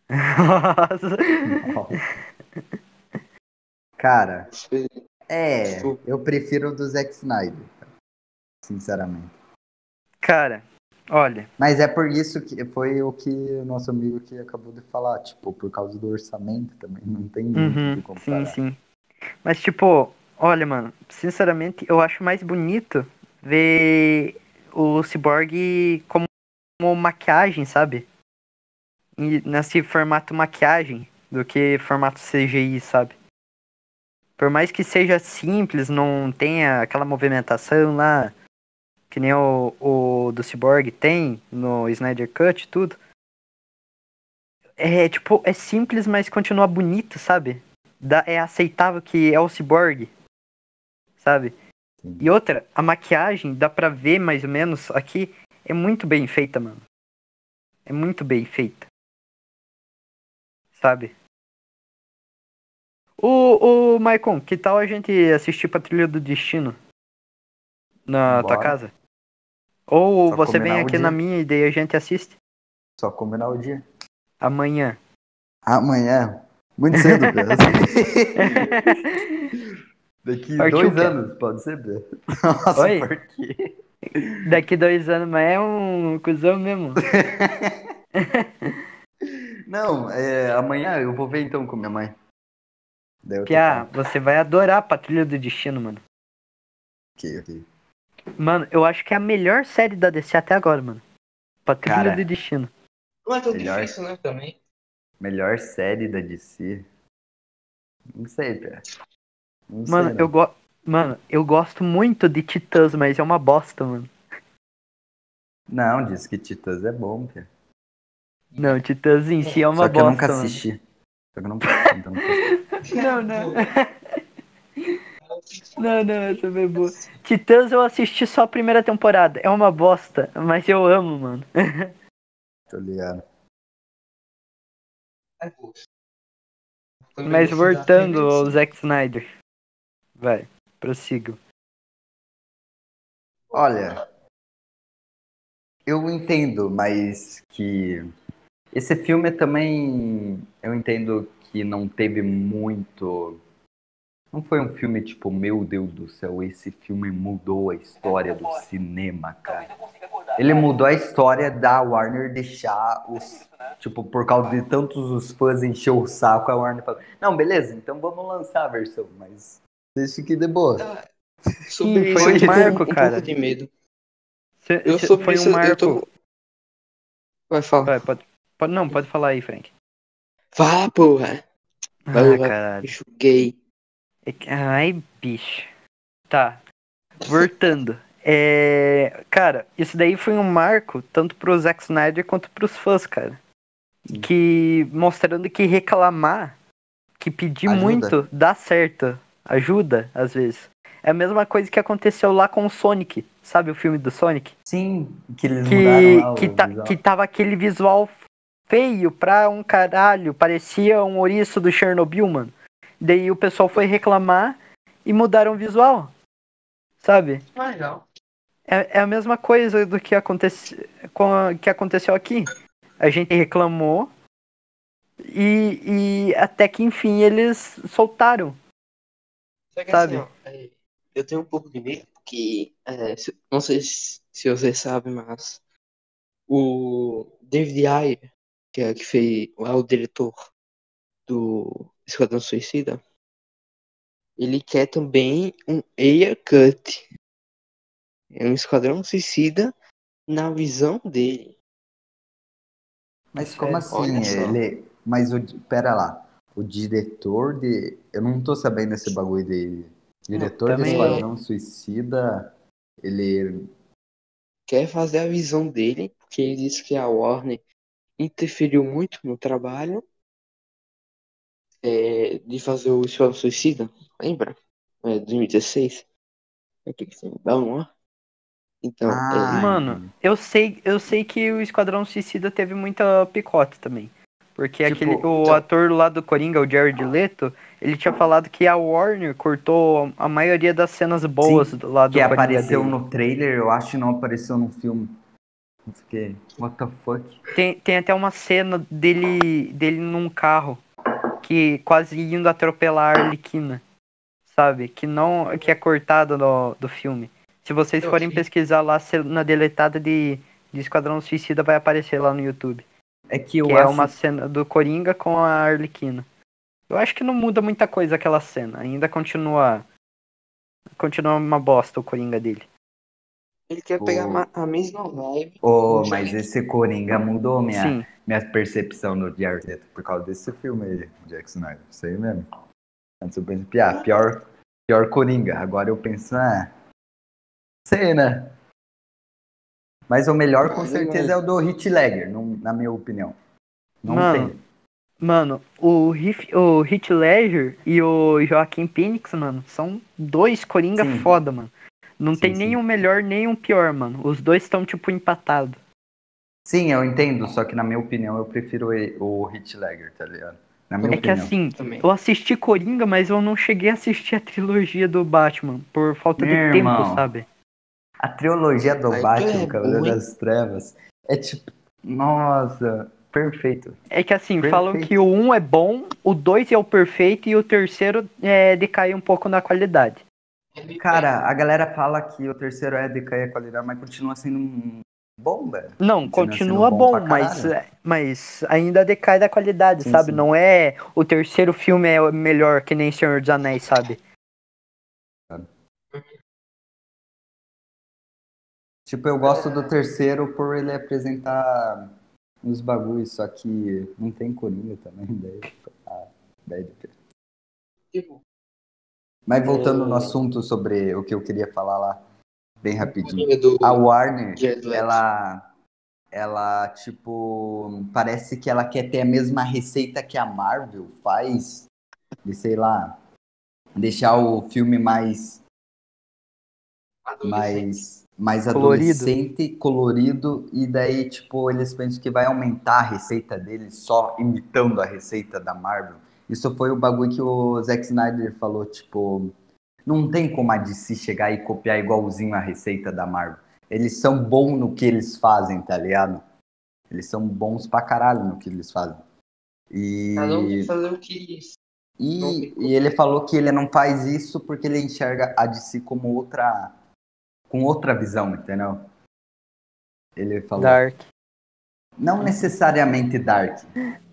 S5: Cara,
S1: Foi-
S5: é. Eu prefiro o do Zack Snyder. cara. Sinceramente.
S3: Cara, olha,
S5: Mas é por isso que foi o que o nosso amigo aqui acabou de falar. Tipo, por causa do orçamento também. Não tem muito
S3: uhum,
S5: comparar.
S3: sim, sim. Mas tipo, olha, mano, sinceramente, eu acho mais bonito ver o Cyborg como, como maquiagem, sabe? E nesse formato maquiagem do que formato CGI, sabe? Por mais que seja simples, não tenha aquela movimentação lá, que nem o, o do Cyborg tem no Snyder Cut, tudo. É tipo, é simples, mas continua bonito, sabe? É aceitável que é o Cyborg, sabe?
S5: Sim.
S3: E outra, a maquiagem, dá pra ver mais ou menos aqui, é muito bem feita, mano. É muito bem feita. Sabe? O, o Maicon, que tal a gente assistir Patrulha do Destino? Na tua
S5: Bora.
S3: casa? Ou
S5: Só
S3: você vem aqui
S5: dia.
S3: na minha e daí a gente assiste?
S5: Só combinar o dia.
S3: Amanhã.
S5: Amanhã. Muito cedo, Pedro. Daqui
S3: Partiu
S5: dois anos, pode ser. Nossa,
S3: Oi?
S5: por quê?
S3: Daqui dois anos, mas é um cuzão mesmo.
S5: Não, é, amanhã eu vou ver então com minha mãe.
S3: Pia,
S5: falo.
S3: você vai adorar Patrulha do Destino, mano.
S5: Ok, ok.
S3: Mano, eu acho que é a melhor série da DC até agora, mano. Patrulha
S5: Cara.
S3: do Destino.
S1: Não é tão
S5: Melhor.
S1: difícil, né, também.
S5: Melhor série da DC? Não sei, Pedro. Não
S3: Mano,
S5: sei,
S3: eu go... Mano, eu gosto muito de Titãs, mas é uma bosta, mano.
S5: não. Diz que Titãs é bom, Pedro.
S3: Não, Titãs em si é uma
S5: Só que eu
S3: bosta,
S5: nunca
S3: mano.
S5: assisti. Só que eu nunca assisti, então não posso-
S3: Não, não. Não, não, essa foi boa. Titãs eu assisti só a primeira temporada. É uma bosta, mas eu amo, mano.
S5: Tô ligado.
S3: Mas voltando ao Zack Snyder. Vai, prossigo.
S5: Olha, eu entendo, mas que esse filme também eu entendo que não teve muito. Não foi um filme tipo, meu Deus do céu, esse filme mudou a história do cinema, cara. Ele mudou a história da Warner deixar os. Tipo, por causa de tantos os fãs encher o saco, a Warner falou: Não, beleza, então vamos lançar a versão, mas vocês fiquem de boa.
S1: Sobre
S3: foi
S1: isso,
S3: um marco,
S1: um
S3: cara.
S1: de medo.
S3: Cê-
S1: Eu
S3: cê-
S1: sobre
S3: foi
S1: isso,
S3: um marco.
S1: eu tô... Vai, fala.
S3: Vai, pode, pode, não, pode falar aí, Frank.
S1: Fala, porra.
S3: Ah,
S1: Vai, vai.
S3: caralho.
S1: Bicho gay.
S3: É que- Ai, bicho. Tá. Voltando. É, cara, isso daí foi um marco tanto pro Zack Snyder quanto pros fãs, cara. Que mostrando que reclamar, que pedir
S5: Ajuda.
S3: muito, dá certo. Ajuda, às vezes. É a mesma coisa que aconteceu lá com o Sonic. Sabe o filme do Sonic?
S5: Sim, que eles
S3: Que,
S5: mudaram
S3: que, tá,
S5: visual.
S3: que tava aquele visual feio pra um caralho. Parecia um ouriço do Chernobyl, mano. Daí o pessoal foi reclamar e mudaram o visual. Sabe?
S1: Legal.
S3: É, é a mesma coisa do que, acontece, com a- que aconteceu aqui. A gente reclamou e, e até que enfim eles soltaram.
S1: Só que
S3: Sabe?
S1: assim, ó, é, eu tenho um pouco de medo, porque é, se- não sei se, se você sabe, mas o David Ayer, que é que fez lá o diretor do Esquadrão Suicida, ele quer também um Ayer Cut. É um Esquadrão Suicida na visão dele.
S5: Mas como
S3: Sério?
S5: assim? Ele. Mas o. Pera lá. O diretor de. Eu não tô sabendo esse bagulho de. Diretor de
S3: também
S5: Esquadrão Suicida. Ele.
S1: Quer fazer a visão dele, porque ele disse que a Warner interferiu muito no trabalho é, de fazer o Esquadrão Suicida, lembra? É, 2016. Aquele filme da Warner. Então,
S5: Ah,
S1: é,
S3: Mano, eu sei, eu sei que o Esquadrão Suicida teve muita picote também. Porque
S5: Tipo,
S3: aquele, o
S1: então-
S3: ator lá do Coringa, o Jared Leto, ele tinha falado que a Warner cortou a maioria das cenas boas do lado
S5: que
S3: do Coringa
S5: apareceu
S3: dele.
S5: no trailer, eu acho que não apareceu no filme. Fiquei. What the fuck?
S3: Tem, tem até uma cena dele, dele num carro que quase indo atropelar a Arlequina, sabe? Que não que é cortada do, do filme. Se vocês
S1: Eu
S3: forem
S1: vi.
S3: pesquisar lá na deletada de, de Esquadrão Suicida, vai aparecer lá no YouTube.
S5: É que
S3: que é
S5: acho.
S3: uma cena do Coringa com a Arlequina. Eu acho que não muda muita coisa aquela cena. Ainda continua. Continua uma bosta o Coringa dele.
S1: ele quer
S5: o-
S1: pegar a mesma vibe. Do
S5: mas esse Coringa mudou minha,
S3: Sim.
S5: minha percepção do Jared Leto por causa desse filme aí, Jack Snyder. Isso aí mesmo. Antes eu pensei, pior, pior, pior Coringa. Agora eu penso, ah, sei, né? Mas o melhor com
S1: Mas,
S5: certeza é o do Hit Ledger, não- na minha opinião. Não
S3: Mano,
S5: tem.
S3: Mano, o, Heath- o Heath Ledger e o Joaquim Phoenix, mano, são dois Coringa
S5: Sim.
S3: foda, mano. Não
S5: Sim,
S3: tem
S5: sim.
S3: nem um melhor nem um pior, mano. Os dois estão, tipo, empatados.
S5: Sim, eu entendo, só que na minha opinião eu prefiro o Hit Ledger, tá ligado? Na minha
S3: É que
S5: opinião.
S3: assim,
S1: Também.
S3: eu assisti Coringa, mas eu não cheguei a assistir a trilogia do Batman, por falta de
S5: Meu
S3: tempo,
S5: irmão.
S3: sabe?
S5: A trilogia do
S1: tu
S5: Batman,
S1: é
S5: Cavaleiro das Trevas, é tipo, nossa, perfeito.
S3: É que assim,
S5: Perfeito.
S3: falam que o 1 é bom, o 2 é o perfeito e o terceiro é, decai um pouco na qualidade.
S5: Cara, a galera fala que o terceiro é decair a qualidade, mas continua sendo um bom, velho.
S3: Não,
S5: Continua
S3: continua
S5: sendo bom
S3: bom, mas,
S5: caralho.
S3: mas ainda decai da qualidade,
S5: Sim,
S3: sabe?
S5: sim.
S3: Não é o terceiro filme é melhor que nem Senhor dos Anéis, sabe?
S5: Tipo, eu gosto do terceiro por ele apresentar uns bagulhos, só que não tem Coringa também, daí. Ah, daí
S1: Tipo,
S5: Mas voltando no
S1: É.
S5: assunto sobre o que eu queria falar lá, bem rapidinho.
S1: Do
S5: A Warner, ela, ela, tipo, parece que ela quer ter a mesma receita que a Marvel faz, de, sei lá, deixar o filme mais, mais, mais
S3: Colorido.
S5: adolescente, colorido, e daí, tipo, eles pensam que vai aumentar a receita deles só imitando a receita da Marvel. Isso foi o bagulho que o Zack Snyder falou, tipo, não tem como a DC chegar e copiar igualzinho a receita da Marvel. Eles são bons no que eles fazem, tá ligado? Eles são bons pra caralho no que eles fazem. E,
S1: Cada um tem que fazer o que.
S5: e, e ele falou que ele não faz isso porque ele enxerga a DC como outra. Com outra visão, entendeu? Ele falou.
S3: Dark.
S5: Não necessariamente Dark,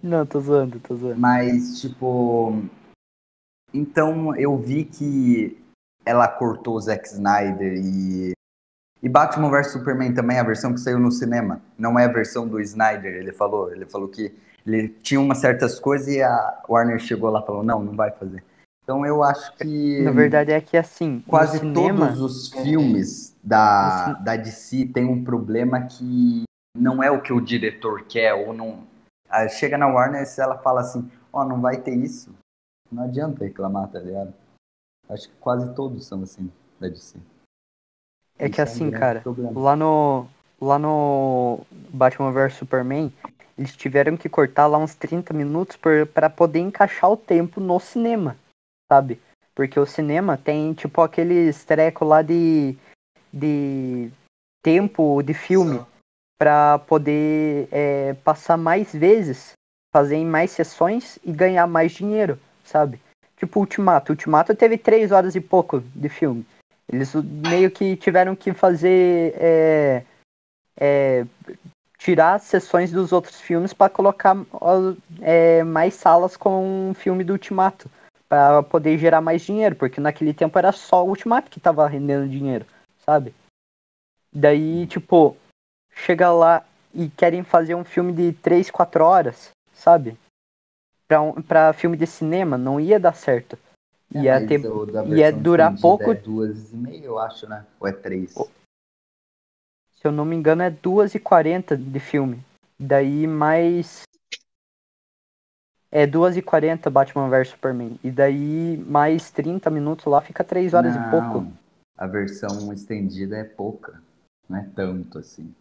S3: Não, tô zoando, tô zoando.
S5: mas tipo. Então eu vi que ela cortou o Zack Snyder e. E Batman vs Superman também, a versão que saiu no cinema. Não é a versão do Snyder, ele falou. Ele falou que ele tinha umas certas coisas e a Warner chegou lá e falou, não, não vai fazer. Então eu acho que.
S3: Na verdade é que assim,
S5: quase
S3: cinema,
S5: todos os filmes da, da DC têm um problema que não é o que o diretor quer, ou não. Ah, Chega na Warner e ela fala assim, ó, não vai ter isso. Não adianta reclamar, tá ligado? Acho que quase todos são assim da DC.
S3: é que
S5: um
S3: assim,
S5: grande
S3: cara,
S5: problema.
S3: lá no lá no Batman vs Superman, eles tiveram que cortar lá uns 30 minutos por, pra poder encaixar o tempo no cinema, sabe? Porque o cinema tem tipo aqueles treco lá de de tempo de filme pra poder é, passar mais vezes, fazer em mais sessões e ganhar mais dinheiro, sabe? Tipo Ultimato. Ultimato teve três horas e pouco de filme. Eles meio que tiveram que fazer é, é, tirar sessões dos outros filmes para colocar é, mais salas com o filme do Ultimato para poder gerar mais dinheiro, porque naquele tempo era só o Ultimato que tava rendendo dinheiro, sabe? Daí, tipo, chega lá e querem fazer um filme de 3, 4 horas, sabe? Pra, um, pra filme de cinema, não ia dar certo.
S5: É,
S3: Ia, ter, ia durar
S5: estendida
S3: pouco.
S5: É duas e meia, eu acho, né? Ou é três?
S3: Se eu não me engano, é 2h40 de filme. Daí mais. É 2h40 Batman vs Superman. E daí mais 30 minutos lá fica 3 horas e pouco.
S5: A versão estendida é pouca. Não é tanto assim.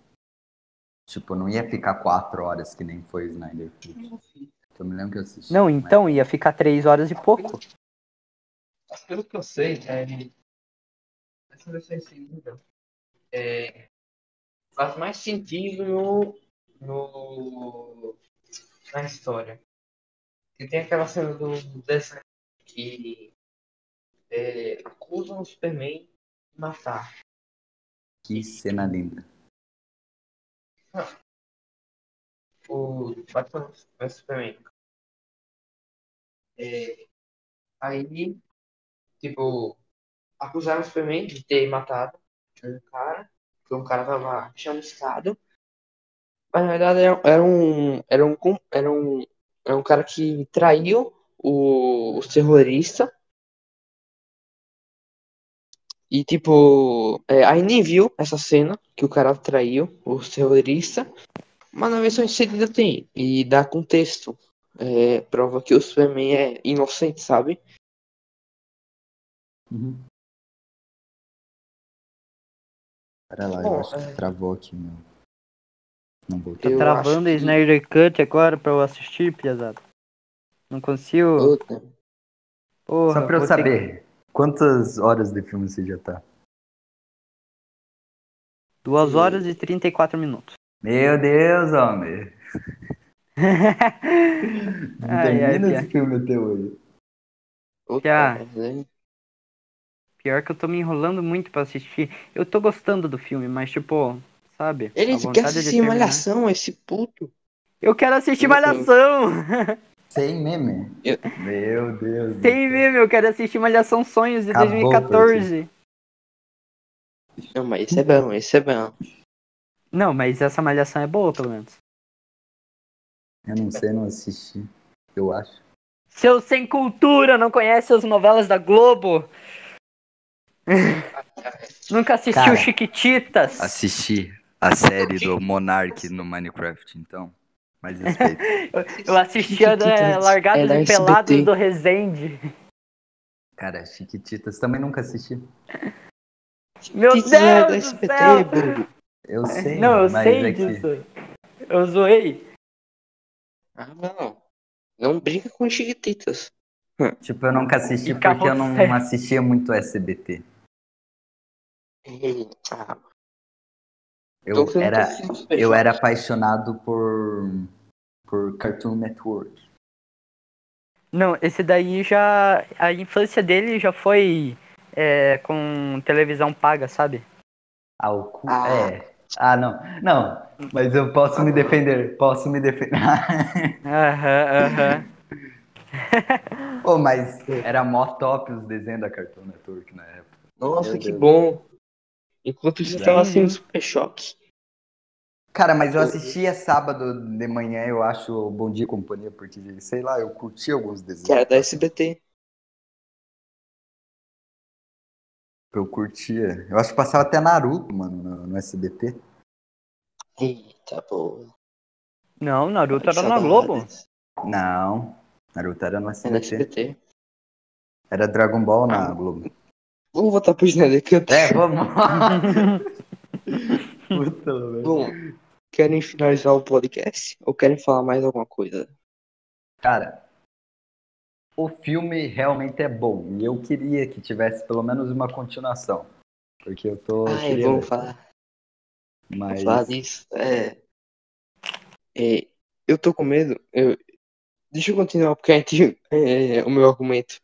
S5: Tipo, não ia ficar quatro horas que nem foi o Snyder Cut. Eu me lembro que eu assisti.
S3: Não,
S5: mas-
S3: então ia ficar 3 horas e pouco.
S1: Pelo que eu sei, é, essa versão estendida é, faz mais sentido no, no, na história. E tem aquela cena do desenho que é, acusam o Superman matar.
S5: Que cena linda.
S1: o Batman vs Superman. É, aí, tipo, acusaram o Superman de ter matado um cara, que um cara tava chamuscado. Mas na verdade era, era um, era um, era um, era um cara que traiu o, o terrorista. E tipo, é, aí nem viu essa cena que o cara traiu o terrorista. Mas na versão inserida tem. E dá contexto. É, prova que o Superman é inocente, sabe?
S5: Uhum. Pera lá,
S1: Bom,
S5: eu acho que
S1: é-
S5: travou aqui, meu. Não
S3: Tá
S5: voltou.
S1: Eu
S3: travando o
S1: acho que-
S3: Snyder Cut agora pra eu assistir, piazada. Não consigo. Porra,
S5: Só pra eu
S3: que-
S5: saber, quantas horas de filme você já tá?
S3: 2 horas e 34 minutos.
S5: Meu Deus, homem.
S3: Ai, ai,
S5: termina
S3: Pia.
S5: esse filme até hoje.
S3: Já. Pior que eu tô me enrolando muito pra assistir. Eu tô gostando do filme, mas tipo, sabe?
S1: Ele quer assistir. Malhação, esse puto.
S3: Eu quero assistir. Malhação!
S5: Sem meme?
S1: Eu-
S5: Meu Deus. do
S3: Tem
S5: céu.
S3: mesmo, eu quero assistir Malhação Sonhos de
S5: Acabou,
S3: 2014.
S1: Não, mas esse é bom, esse é bom.
S3: Não, mas essa Malhação é boa, pelo menos.
S5: Eu não sei, não assisti. Eu acho.
S3: Seu sem cultura, não conhece as novelas da Globo? Nunca assistiu
S5: Cara.
S3: Chiquititas?
S5: Assisti a série do Monark no Minecraft, então. Mais respeito.
S3: Eu assistia da
S1: Chiquititas
S3: Largados
S1: é
S3: e Pelados do Resende.
S5: Cara, Chiquititas também nunca assisti.
S3: Meu
S1: Que que é
S3: Deus do
S1: SBT,
S3: céu!
S1: bobo?
S5: Eu sei,
S3: Não, eu
S5: mas
S3: sei
S5: é que...
S3: disso. Eu zoei.
S1: Ah, não. Não brinca com chiquititas.
S5: Tipo, eu nunca assisti
S3: E
S5: porque eu não assistia muito SBT.
S1: Ah,
S5: Eu
S1: querendo
S5: era, eu era apaixonado por, por Cartoon Network.
S3: Não, esse daí já. A infância dele já foi é, com televisão paga, sabe?
S5: Ah, o cu.
S1: Ah.
S5: É. Ah, não. Não, mas eu posso me defender. Posso me defender.
S3: Aham, aham.
S5: Pô, mas era mó top os desenhos da Cartoon Network na época.
S1: Nossa,
S5: Meu
S1: que
S5: Deus.
S1: bom. Enquanto isso,
S3: Sim.
S1: tava assim, um super choque.
S5: Cara, mas eu assistia sábado de manhã, eu acho, o Bom Dia e Companhia, porque, sei lá, eu curti alguns desenhos.
S1: Que era da SBT.
S5: Eu curtia. Eu acho que passava até Naruto, mano, no, no SBT.
S1: Eita, pô.
S3: Não, Naruto era na Globo.
S5: Não, Naruto era no SBT.
S1: SBT.
S5: Era Dragon Ball na
S1: Ah.
S5: Globo.
S1: Vamos voltar pro Snyder Cut.
S5: É, vamos. Puta, velho.
S1: Bom, querem finalizar o podcast? Ou querem falar mais alguma coisa?
S5: Cara, o filme realmente é bom. E eu queria que tivesse pelo menos uma continuação. Porque eu tô.
S1: Ai,
S5: queria
S1: vamos falar,
S5: Mas.
S1: falar disso. É, é, eu tô com medo. Eu, deixa eu continuar, porque a gente. É, o meu argumento.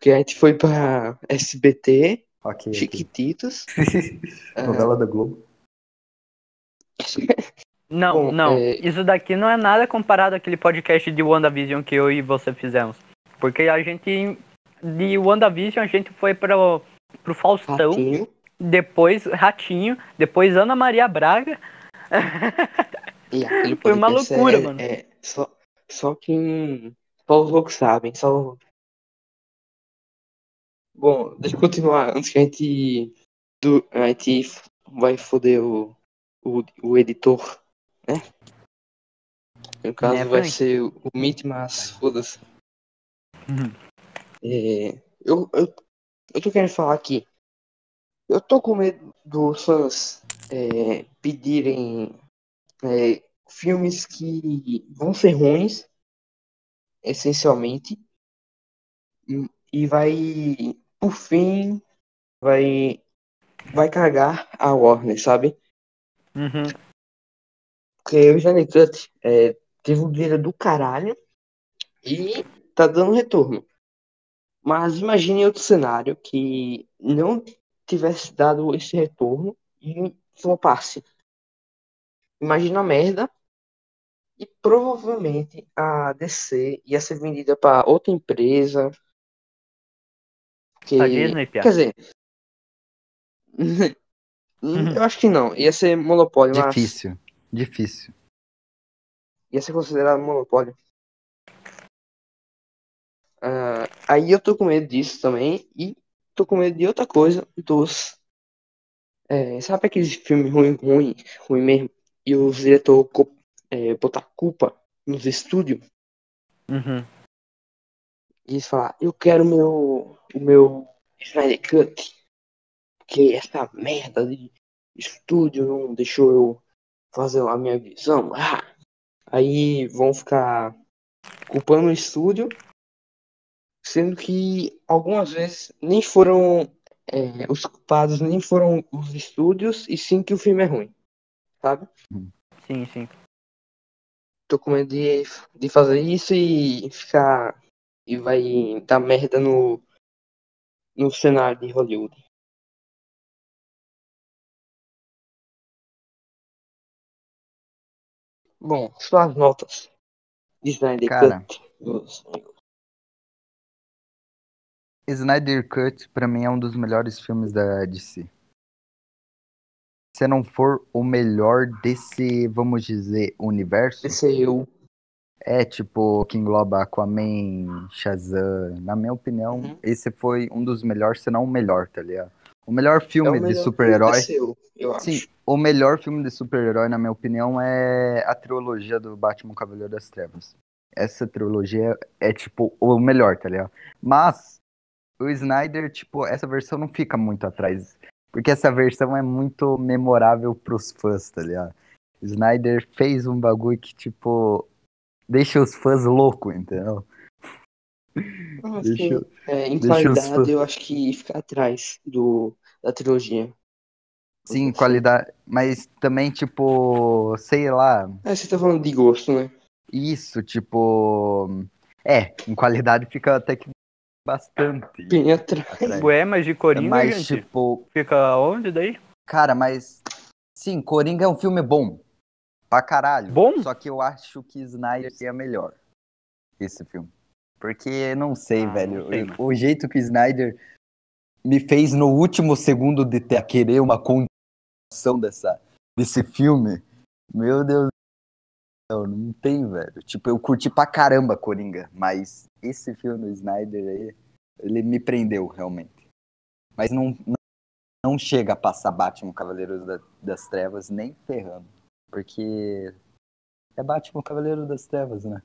S1: Porque a gente foi pra SBT,
S5: Ok. ok.
S1: Chiquititos. ah,
S5: Novela da Globo.
S3: Não,
S1: Bom,
S3: não.
S1: é-
S3: Isso daqui não é nada comparado àquele podcast de WandaVision que eu e você fizemos. Porque a gente. De WandaVision a gente foi pro, pro Faustão,
S1: Ratinho.
S3: depois Ratinho, depois Ana Maria Braga.
S1: E
S3: Foi uma loucura,
S1: é,
S3: mano.
S1: É, só, só quem. Só os loucos sabem. Só... Bom, deixa eu continuar. Antes que a gente. Do, a gente vai foder o, o, o editor, né? No caso
S3: Né,
S1: vai ser o, o Meet, mas foda-se.
S3: Uhum.
S1: É, eu, eu, eu tô querendo falar aqui. Eu tô com medo dos fãs é, pedirem é, filmes que vão ser ruins, essencialmente, e- e vai, por fim, vai, vai cagar a Warner, sabe?
S3: Uhum.
S1: Porque o Johnny Cut é, teve um dinheiro do caralho e tá dando retorno. Mas imagine outro cenário que não tivesse dado esse retorno e flopasse. Imagina a merda e provavelmente a DC ia ser vendida para outra empresa. Que...
S3: A Disney, Pia.
S1: Quer dizer, eu acho que não. Ia ser monopólio, mas
S5: Difícil. Difícil.
S1: ia ser considerado monopólio. Ah, aí eu tô com medo disso também. E tô com medo de outra coisa. Dos. é, sabe aqueles filmes ruim, ruim, ruim mesmo? E o diretor co- é, botar culpa nos estúdios
S3: Uhum.
S1: E falar, eu quero meu, o meu Snyder Cut. Porque essa merda de estúdio não deixou eu fazer a minha visão. Ah! Aí vão ficar culpando o estúdio, sendo que algumas vezes nem foram é, os culpados, nem foram os estúdios, e sim que o filme é ruim. Sabe?
S3: Sim, sim.
S1: Tô com medo de, de fazer isso e ficar. E vai dar merda no, no cenário de Hollywood. Bom, suas notas. de Snyder
S5: Cara.
S1: Cut.
S5: Snyder Cut, pra mim, é um dos melhores filmes da DC. Se não for o melhor desse, vamos dizer, universo,
S1: Esse é
S5: é tipo que engloba Aquaman, Shazam. Na minha opinião,
S1: Uhum.
S5: esse foi um dos melhores, se não o melhor, tá ligado? O melhor
S1: É
S5: filme
S1: o
S5: de
S1: melhor
S5: super-herói.
S1: eu acho.
S5: Sim, o melhor filme de super-herói, na minha opinião, é a trilogia do Batman Cavaleiro das Trevas. Essa trilogia é, tipo, o melhor, tá ligado? Mas, o Snyder, tipo, essa versão não fica muito atrás. Porque essa versão é muito memorável pros fãs, tá ligado? O Snyder fez um bagulho que, tipo, deixa os fãs loucos, entendeu?
S1: Não,
S5: Deixa
S1: é, em qualidade,
S5: só-
S1: eu acho que fica atrás do, da trilogia.
S5: Sim,
S1: Assim.
S5: qualidade. Mas também, tipo, sei lá,
S1: É, você tá falando de gosto, né?
S5: Isso, tipo. É, em qualidade fica até que bastante.
S1: Bem atrás.
S5: atrás.
S3: Ué, mas de Coringa,
S5: Mas,
S3: gente,
S5: tipo,
S3: fica onde daí?
S5: cara, mas. Sim, Coringa é um filme bom. Pra caralho.
S3: Bom?
S5: Só que eu acho que Snyder é melhor. Esse filme. Porque, não sei,
S3: Ah,
S5: velho.
S3: não sei,
S5: o- o jeito que Snyder me fez no último segundo de ter, querer uma continuação dessa, desse filme. Meu Deus do céu, não tem, velho. Tipo, eu curti pra caramba Coringa, mas esse filme do Snyder aí, ele me prendeu realmente. Mas não, não, não chega a passar Batman Cavaleiros da- das Trevas nem ferrando. Porque é Batman Cavaleiro das Trevas, né?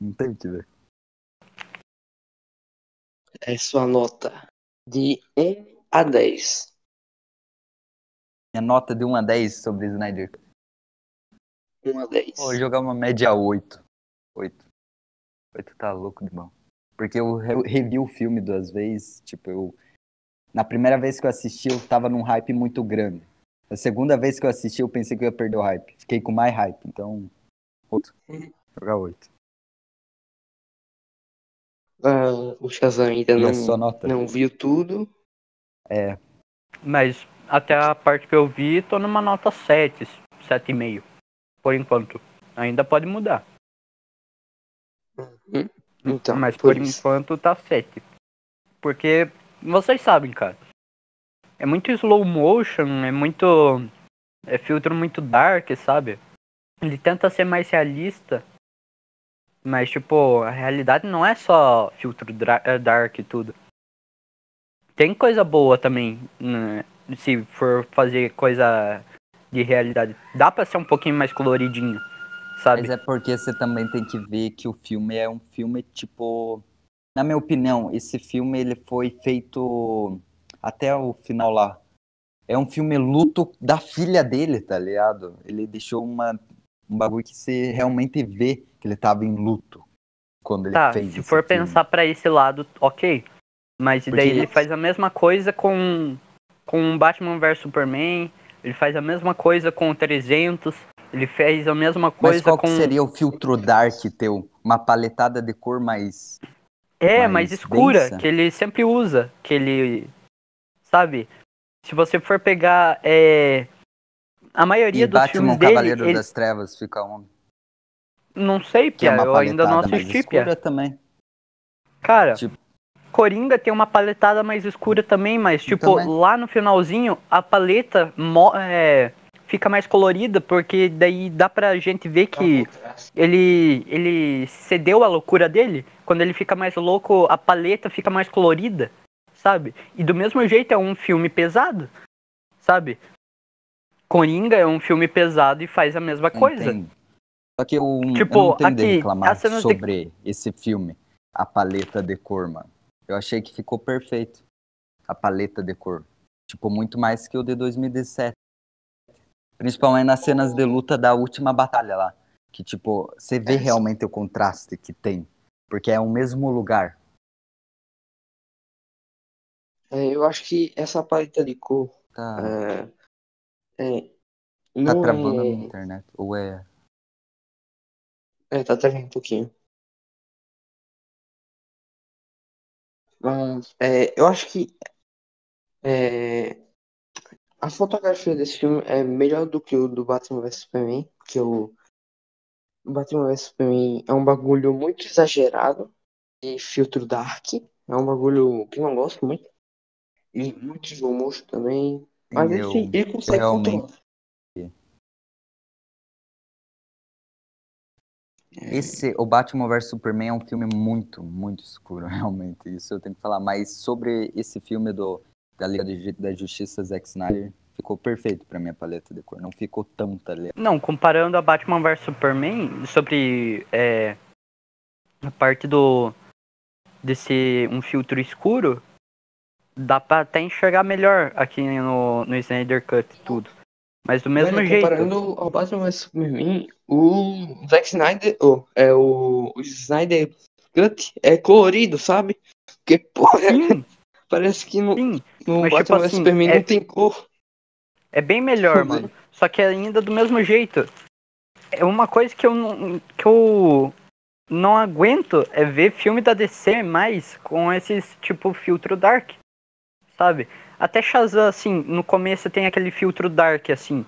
S5: Não tem o que ver.
S1: É sua nota de 1 a 10.
S5: Minha nota de 1 a 10 sobre Snyder
S1: 1 a 10.
S5: Vou jogar uma média 8. 8. 8 tá louco de bom. Porque eu re- revi o filme duas vezes, tipo, eu... Na primeira vez que eu assisti, eu tava num hype muito grande. A segunda vez que eu assisti, eu pensei que eu ia perder o hype. Fiquei com mais hype, então... 8. Jogar 8.
S1: Ah, o Shazam ainda não, não viu tudo.
S5: É,
S3: Mas até a parte que eu vi, tô numa nota 7, 7,5. Por enquanto. Ainda pode mudar.
S1: Uhum. Então,
S3: mas
S1: por
S3: por enquanto tá 7. Porque vocês sabem, cara. É muito slow motion, é muito. É filtro muito dark, sabe? Ele tenta ser mais realista. Mas, tipo, a realidade não é só filtro eh, dark e tudo. Tem coisa boa também, né? Se for fazer coisa de realidade. Dá pra ser um pouquinho mais coloridinho, sabe?
S5: mas é porque você também tem que ver que o filme é um filme, tipo... Na minha opinião, esse filme, ele foi feito até o final lá. É um filme luto da filha dele, tá ligado? Ele deixou uma, um bagulho que você realmente vê que ele tava em luto quando ele
S3: Tá,
S5: fez
S3: se for
S5: filme.
S3: pensar pra esse lado, ok. Mas e daí
S5: Porque-
S3: ele faz a mesma coisa com com Batman vs Superman, ele faz a mesma coisa com o 300, ele fez a mesma
S5: Mas
S3: coisa
S5: qual
S3: com
S5: seria o filtro dark teu? Uma paletada de cor mais...
S3: É,
S5: mais
S3: mais escura,
S5: densa?
S3: que ele sempre usa, que ele sabe? Se você for pegar é a maioria
S5: E
S3: dos
S5: Batman
S3: filmes dele,
S5: Cavaleiro
S3: ele-
S5: das Trevas fica onde?
S3: não sei,
S5: Que é
S3: Pia,
S5: uma
S3: eu ainda não assisti, Pia.
S5: também.
S3: Cara,
S5: Tipo-
S3: Coringa tem uma paletada mais escura também, mas tipo,
S5: Também.
S3: lá no finalzinho, a paleta é, fica mais colorida, porque daí dá pra gente ver que ele, ele cedeu a loucura dele. Quando ele fica mais louco, a paleta fica mais colorida, sabe? E do mesmo jeito é um filme pesado, sabe? Coringa é um filme pesado e faz a mesma coisa.
S5: Só que eu,
S3: Tipo,
S5: eu não de
S3: aqui,
S5: reclamar
S3: cenas de-
S5: sobre esse filme, a paleta de cor, mano. Eu achei que ficou perfeito. A paleta de cor. Tipo, muito mais que o de 2017. Principalmente nas cenas de luta da última batalha lá. Que, tipo, você vê
S1: É,
S5: realmente o contraste que tem. Porque é o mesmo lugar.
S1: É, eu acho que essa paleta de cor
S5: Tá,
S1: é, é,
S5: tá travando
S1: é-
S5: na internet. Ou é.
S1: É, tá travando um pouquinho. Mas, é, eu acho que é, a fotografia desse filme é melhor do que o do Batman vs Superman, porque o Batman vs Superman é um bagulho muito exagerado e filtro dark. É um bagulho que eu não gosto muito. E muito slow motion também. Mas esse, ele consegue
S5: realmente-
S1: controlar.
S5: Esse, o Batman vs Superman é um filme muito, muito escuro, realmente. Isso eu tenho que falar. Mas sobre esse filme do, da Liga da Justiça, Zack Snyder, ficou perfeito pra minha paleta de cor. Não ficou tão, tá ligado?
S3: Não, comparando a Batman vs Superman, sobre é, a parte do de ser um filtro escuro, dá pra até enxergar melhor aqui no, no Snyder Cut e tudo. Mas do mesmo
S1: Olha,
S3: jeito.
S1: Comparando ao Batman vs Superman, o Zack Snyder, oh, é o, o Snyder Cut é colorido, sabe? Porque, porra,
S3: Sim,
S1: parece que no,
S3: sim.
S1: no
S3: mas,
S1: Batman
S3: tipo
S1: vs
S3: assim,
S1: Superman
S3: é-
S1: não tem cor.
S3: É bem melhor, mano. Só que ainda do mesmo jeito. É uma coisa que eu não. que eu. não aguento é ver filme da DC mais com esses tipo filtro dark, sabe? Até Shazam, assim, no começo tem aquele filtro dark, assim.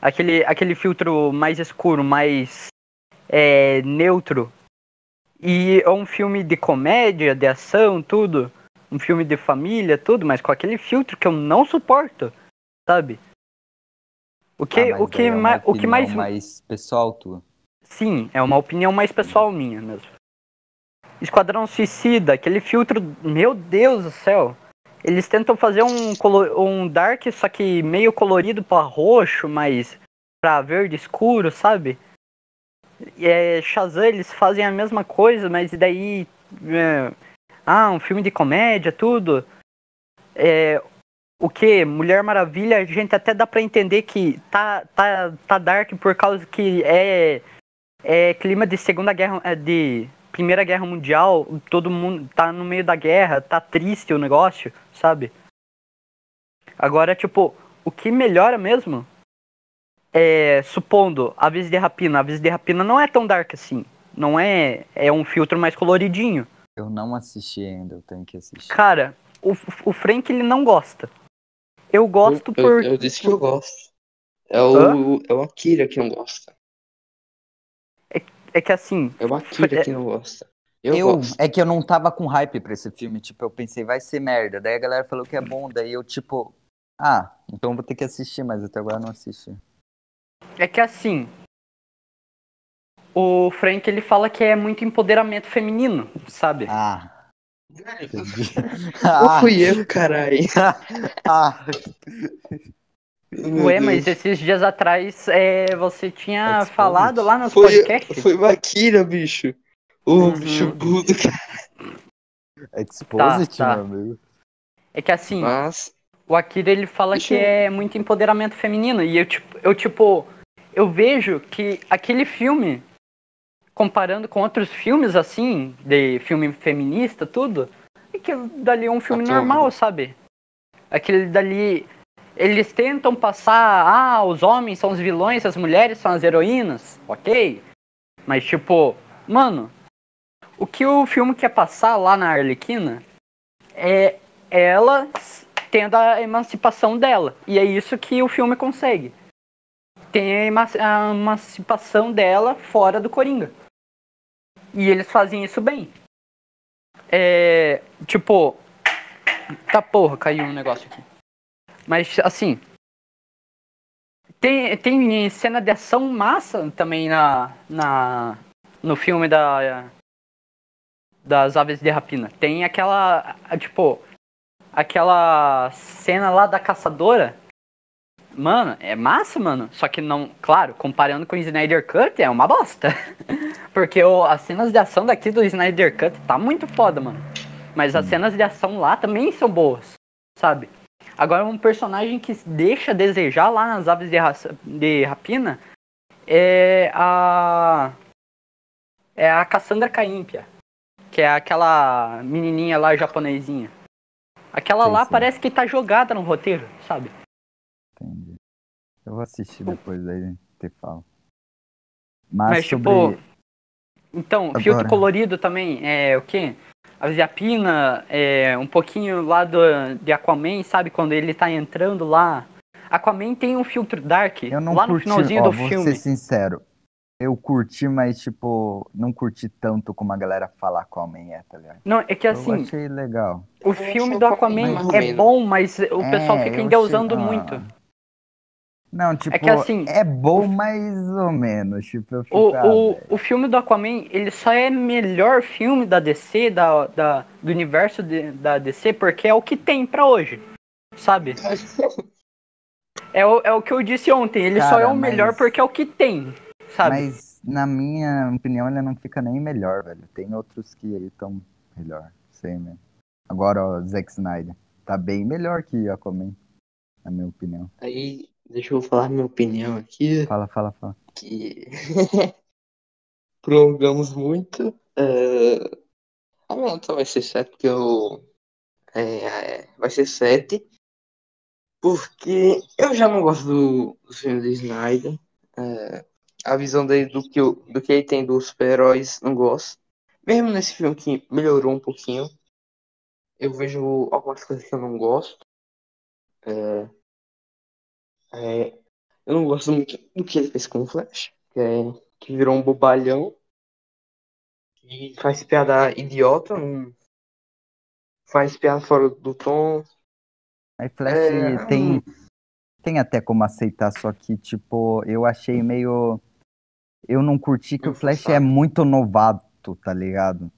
S3: Aquele, aquele filtro mais escuro, mais é, neutro. E é um filme de comédia, de ação, tudo. Um filme de família, tudo, mas com aquele filtro que eu não suporto, sabe? O que,
S5: Ah,
S3: o que,
S5: é uma
S3: mais, o que mais
S5: mais pessoal tua.
S3: Sim, é uma opinião mais pessoal minha mesmo. Esquadrão Suicida, aquele filtro, meu Deus do céu. Eles tentam fazer um, um dark, só que meio colorido pra roxo, mas pra verde escuro, sabe? É, Shazam, eles fazem a mesma coisa, mas daí. é, ah, um filme de comédia, tudo. É, o que? Mulher Maravilha, a gente até dá pra entender que tá, tá, tá dark por causa que é é clima de segunda guerra é, de primeira guerra mundial todo mundo tá no meio da guerra tá triste o negócio sabe agora tipo o que melhora mesmo é supondo Aves de Rapina Aves de Rapina não é tão dark assim não é é um filtro mais coloridinho
S5: Eu não assisti ainda, eu tenho que assistir.
S3: cara o, o Frank ele não gosta eu gosto
S1: eu,
S3: por
S1: eu, eu disse que eu gosto. É o, é o Akira que não gosta.
S3: É que assim
S1: É o Akira
S3: É-
S1: que não gosta. Eu,
S5: Eu,
S1: gosto.
S5: é que eu não tava com hype pra esse filme, tipo, eu pensei, vai ser merda. Daí a galera falou que é bom, daí eu, tipo, ah, então vou ter que assistir, mas até agora eu não assisti.
S3: É que assim. O Frank ele fala que é muito empoderamento feminino, sabe?
S5: Ah, entendi. Ah,
S1: fui eu, caralho?
S5: ah,
S1: Meu
S3: Ué,
S1: Deus.
S3: mas esses dias atrás é, você tinha falado lá nos
S1: Foi,
S3: podcasts.
S1: foi o Akira, bicho. O
S3: Uhum.
S1: bicho burro, cara.
S5: Exposit,
S3: Tá, tá.
S5: meu amigo.
S3: É que assim,
S1: Mas,
S3: o Akira ele fala
S1: Deixa
S3: que
S1: eu-
S3: é muito empoderamento feminino. E eu tipo, eu, tipo, eu vejo que aquele filme, comparando com outros filmes assim, de filme feminista, tudo, é que dali é um filme normal,
S1: bom.
S3: sabe? Aquele dali. Eles tentam passar, ah, os homens são os vilões, as mulheres são as heroínas, ok? Mas tipo, mano, o que o filme quer passar lá na Arlequina é ela tendo a emancipação dela. E é isso que o filme consegue. Tem a ema- a emancipação dela fora do Coringa. E eles fazem isso bem. É. Tipo. Tá porra, caiu um negócio aqui. Mas assim. Tem, tem cena de ação massa também na, na no filme da das aves de rapina. Tem aquela tipo aquela cena lá da caçadora. Mano, é massa, mano. Só que não, claro, comparando com o Snyder Cut é uma bosta. Porque o, as cenas de ação daqui do Snyder Cut tá muito foda, mano. Mas as cenas de ação lá também são boas, sabe? Agora, um personagem que deixa a desejar lá nas aves de, raça- de rapina é a. É a Cassandra Caímpia. Que é aquela menininha lá japonesinha. Aquela
S5: Sei,
S3: lá
S5: sei.
S3: parece que tá jogada no roteiro, sabe?
S5: Entendi. Eu vou assistir depois, aí te falo. Mas,
S3: Mas,
S5: sobre...
S3: tipo, Então,
S5: Agora-
S3: filtro colorido também é o quê? A Ziapina, é um pouquinho lá do, de Aquaman, sabe? Quando ele tá entrando lá. Aquaman tem um filtro dark
S5: Eu não
S3: lá no
S5: curti,
S3: finalzinho
S5: ó,
S3: do
S5: vou
S3: filme.
S5: ser sincero. Eu curti, mas, tipo, não curti tanto como a galera fala Aquaman é, tá ligado?
S3: Não, é que
S5: eu
S3: assim,
S5: achei legal.
S3: o
S1: Eu
S3: filme do
S1: Aquaman
S3: é bom, mas o pessoal
S5: É,
S3: fica
S5: eu
S3: endeusando
S5: achei- ah.
S3: muito.
S5: Não, tipo,
S3: que assim-
S5: é bom mais ou menos. Tipo, eu fico,
S3: O,
S5: ah,
S3: o,
S5: velho.
S3: o filme do Aquaman, ele só é melhor filme da DC, da, da, do universo de- da DC, porque é o que tem pra hoje, sabe? É o, é o que eu disse ontem, ele só
S5: Cara,
S3: é o melhor
S5: mas-
S3: porque é o que tem, sabe?
S5: Mas, na minha opinião, ele não fica nem melhor, velho. Tem outros que estão melhor. Sei mesmo. Agora, ó, Zack Snyder. Tá bem melhor que Aquaman, na minha opinião.
S1: Aí, deixa eu falar minha opinião aqui.
S5: Fala, fala, fala.
S1: Que prolongamos muito. É, A minha nota vai ser 7, porque eu. É, vai ser 7. Porque eu já não gosto do, do filme do Snyder. É, a visão dele do que, o- do que ele tem dos super-heróis, não gosto. Mesmo nesse filme que melhorou um pouquinho, eu vejo algumas coisas que eu não gosto. É, é, eu não gosto muito do que ele fez com o Flash, que, é, que virou um bobalhão, que faz piada idiota, não faz piada fora do tom.
S5: Aí Flash
S1: É,
S5: tem, tem até como aceitar, só que, tipo, eu achei meio. Eu não curti que o Flash é muito novato, tá ligado?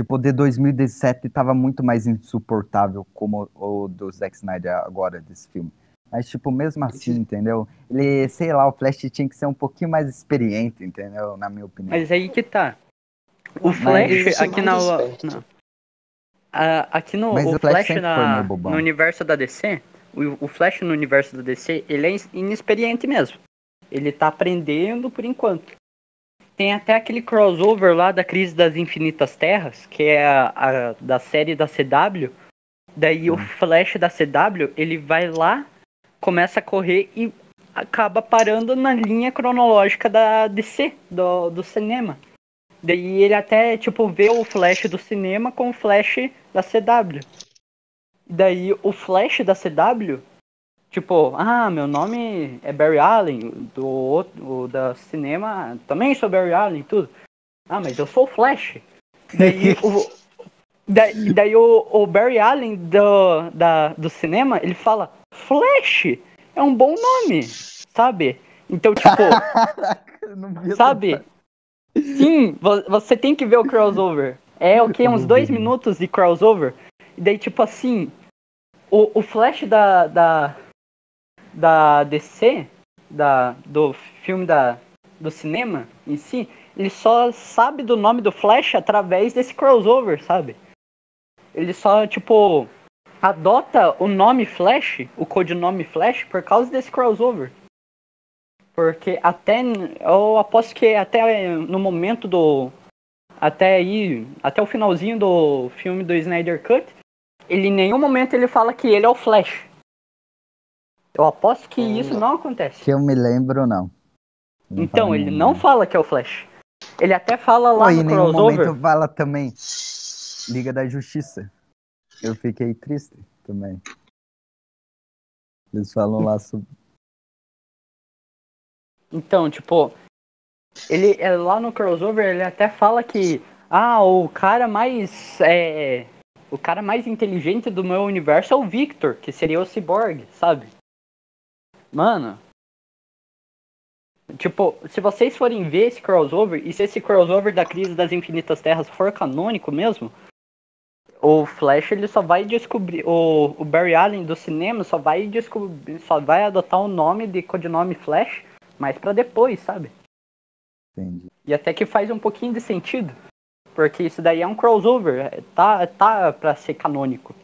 S5: Tipo, de 2017 tava muito mais insuportável como o do Zack Snyder agora, desse filme. Mas, tipo, mesmo assim,
S1: Esse-
S5: entendeu? Ele, sei lá, o Flash tinha que ser um pouquinho mais experiente, entendeu? Na minha opinião.
S3: Mas aí que tá. O Flash aqui na, na- a- aqui no
S5: Mas
S3: o
S5: o Flash
S3: Flash na, no universo da DC, o, o Flash no universo da DC, ele é inexperiente mesmo. Ele tá aprendendo por enquanto. Tem até aquele crossover lá da Crise das Infinitas Terras, que é a, a- da série da CW. Daí o Flash da CW, ele vai lá, começa a correr e acaba parando na linha cronológica da DC, do, do cinema. Daí ele até, tipo, vê o Flash do cinema com o Flash da CW. Daí o Flash da CW, tipo, ah, meu nome é Barry Allen, do outro, o da cinema, também sou Barry Allen, tudo. Ah, mas eu sou o Flash. Daí o, daí, daí o, o Barry Allen do, da, do cinema, ele fala, Flash é um bom nome, sabe? Então, tipo,
S5: Eu não vi essa
S3: sabe? Sim, vo- você tem que ver o crossover. É o que? Uns dois minutos de crossover. E daí, tipo assim, o, o Flash da, da, da DC, da, do filme da, do cinema em si, ele só sabe do nome do Flash através desse crossover, sabe? Ele só, tipo, adota o nome Flash, o codinome Flash, por causa desse crossover. Porque até. Eu aposto que até no momento do. Até aí. Até o finalzinho do filme do Snyder Cut. Ele em nenhum momento ele fala que ele é o Flash. Eu aposto que
S1: Hum,
S3: isso
S1: não.
S3: não acontece.
S5: Que eu me lembro, não. Não
S3: Então, ele
S5: nenhum
S3: não fala que é o Flash. Ele até fala lá
S5: Pô, em
S3: no
S5: nenhum
S3: crossover.
S5: momento fala também Liga da Justiça. Eu fiquei triste também. Eles falam lá sobre.
S3: Então, tipo, ele é, lá no crossover ele até fala que ah, o cara mais é, o cara mais inteligente do meu universo é o Victor, que seria o Cyborg, sabe? Mano, tipo, se vocês forem ver esse crossover e se esse crossover da crise das infinitas terras for canônico mesmo, o Flash ele só vai descobrir o, o Barry Allen do cinema só vai descobrir, só vai adotar o nome de codinome Flash mais pra depois, sabe?
S5: Entendi.
S3: E até que faz um pouquinho de sentido. Porque isso daí é um crossover. é- Tá, tá pra ser canônico.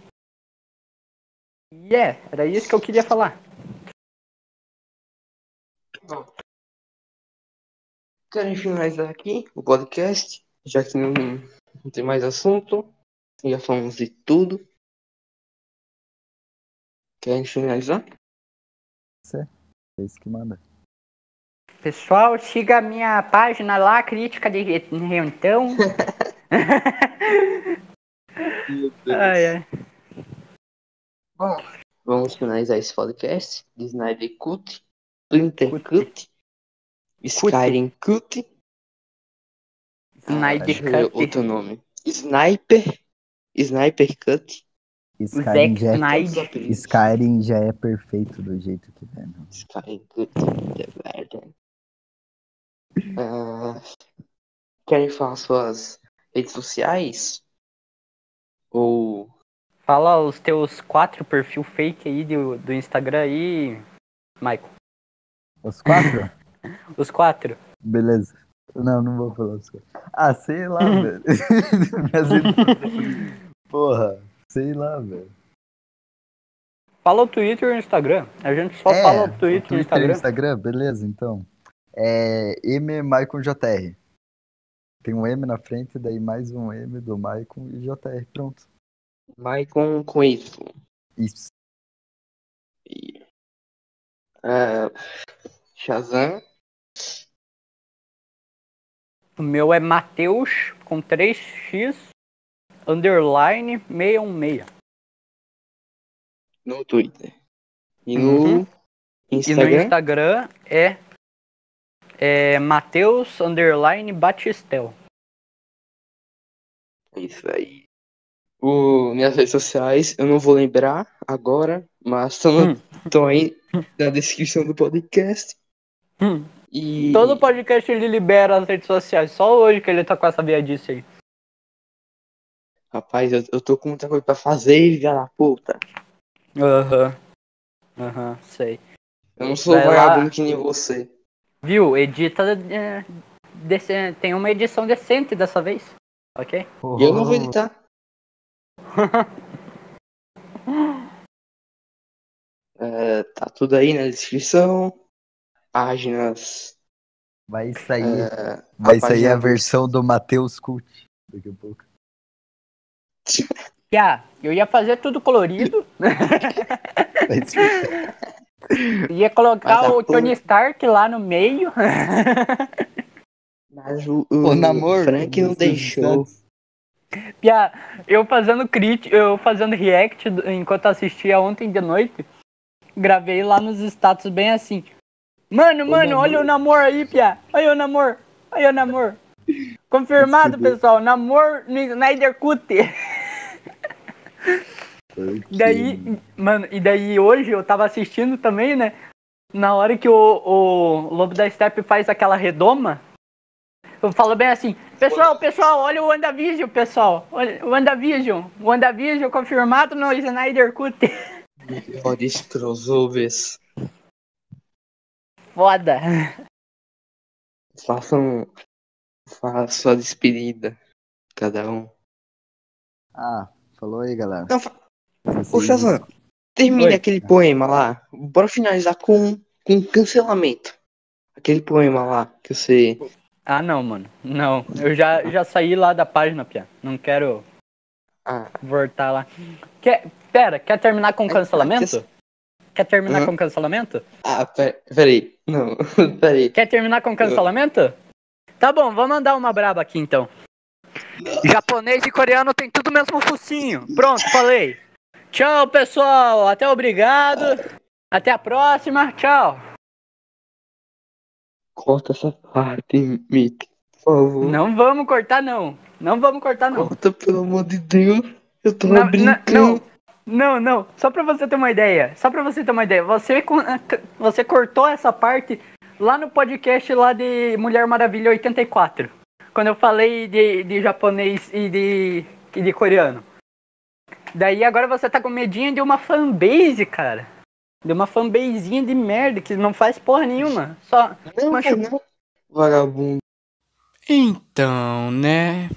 S3: E é, era isso que eu queria falar.
S1: Querem finalizar aqui o podcast, já que não, não tem mais assunto. Já falamos de tudo. Querem finalizar?
S5: É isso que manda.
S3: Pessoal, siga a minha página lá, Crítica de Rentão. ai, ai.
S1: Bom, vamos finalizar esse podcast de Snyder Cut, Splinter Cut, Skyrim Cut,
S3: Snyder
S1: ver
S3: Cut.
S1: outro nome. Sniper, Sniper Cut,
S5: Skyrim já, é. Skyrim já é perfeito do jeito que é. Não.
S1: Skyrim Cut, Garden. Ah, querem falar suas redes sociais? Ou
S3: Fala os teus quatro perfil fake aí do, do Instagram aí, Michael.
S5: Os quatro?
S3: Os quatro.
S5: Beleza. Não, não vou falar os quatro. Ah, sei lá, velho. Porra, sei lá, velho.
S3: Fala o Twitter e o Instagram. A gente só
S5: É,
S3: fala o Twitter e o
S5: Twitter e
S3: Instagram.
S5: Instagram, beleza, então. É M Maicon JR. Tem um M na frente, daí mais um M do Maicon e JR, pronto.
S1: Maicon com Y?
S5: Isso.
S1: E, ah, Shazam.
S3: O meu é Mateus com 3x underline 616.
S1: No Twitter. E
S3: Uhum.
S1: no
S3: E no
S1: Instagram.
S3: Instagram é, é Mateus underline Batistel.
S1: É Isso aí. O, minhas redes sociais, eu não vou lembrar agora, mas
S3: Hum.
S1: estão aí na descrição do podcast.
S3: Hum.
S1: E
S3: Todo podcast ele libera as redes sociais. Só hoje que ele tá com essa viadice aí.
S1: rapaz, eu, eu tô com muita coisa pra fazer, filha da puta.
S3: Aham. Aham, sei.
S1: Eu não sou
S3: Vai lá.
S1: vagabundo que nem você.
S3: Viu? Edita. é, dece- Tem uma edição decente dessa vez. Ok?
S1: E eu não vou editar. É, tá tudo aí na descrição. Páginas.
S5: Vai sair,
S1: é,
S5: vai
S1: a
S5: sair a versão do Matheus Cult daqui a pouco.
S3: Já, eu ia fazer tudo colorido. Ia colocar o Tony Stark lá no meio.
S1: Mas o, o,
S5: O namoro.
S1: Frank não deixou.
S3: Pia, eu fazendo crítica, eu fazendo react enquanto assistia ontem de noite, gravei lá nos status bem assim. Mano, mano, olha o namoro aí, Pia. Olha o namoro. Olha o namoro. Confirmado, pessoal. Namoro no Snyder Cut. Daí, mano, e daí hoje eu tava assistindo também, né? Na hora que o, o Lobo da Steppe faz aquela redoma, eu falo bem assim, pessoal, pessoal, olha o WandaVision, pessoal. Olha o WandaVision. O WandaVision confirmado no Snyder Cut.
S1: Melhores crossovers.
S3: Foda.
S1: Façam. Façam a despedida. Cada um.
S5: Ah, falou aí, galera.
S1: Não, fa- Ô, Shazam, termine
S3: Oi.
S1: aquele poema lá. Bora finalizar com, com cancelamento. Aquele poema lá que você.
S3: Ah, não, mano. Não, eu já, já saí lá da página, Pia. Não quero
S1: Ah,
S3: voltar lá. Quer, pera, quer terminar com
S1: É,
S3: cancelamento? Quer terminar
S1: Hã?
S3: com cancelamento?
S1: ah pe- peraí. Não, peraí.
S3: Quer terminar com cancelamento? Tá bom, vou mandar uma braba aqui então. Japonês e coreano tem tudo o mesmo focinho. Pronto, falei. Tchau, pessoal. Até obrigado. Até a próxima. Tchau.
S1: Corta essa parte, Mick. Por favor.
S3: Não vamos cortar, não. Não vamos cortar, não.
S1: Corta, pelo amor de Deus. Eu tô
S3: Não,
S1: brincando.
S3: não, não, não. Só pra você ter uma ideia. Só pra você ter uma ideia. Você, você cortou essa parte lá no podcast lá de Mulher Maravilha 84. Quando eu falei de, de japonês e de, e de coreano. Daí agora você tá com medinho de uma fanbase, cara. De uma fanbasezinha de merda que não faz porra nenhuma. Só.
S1: Não, não. Vagabundo.
S6: Então, né?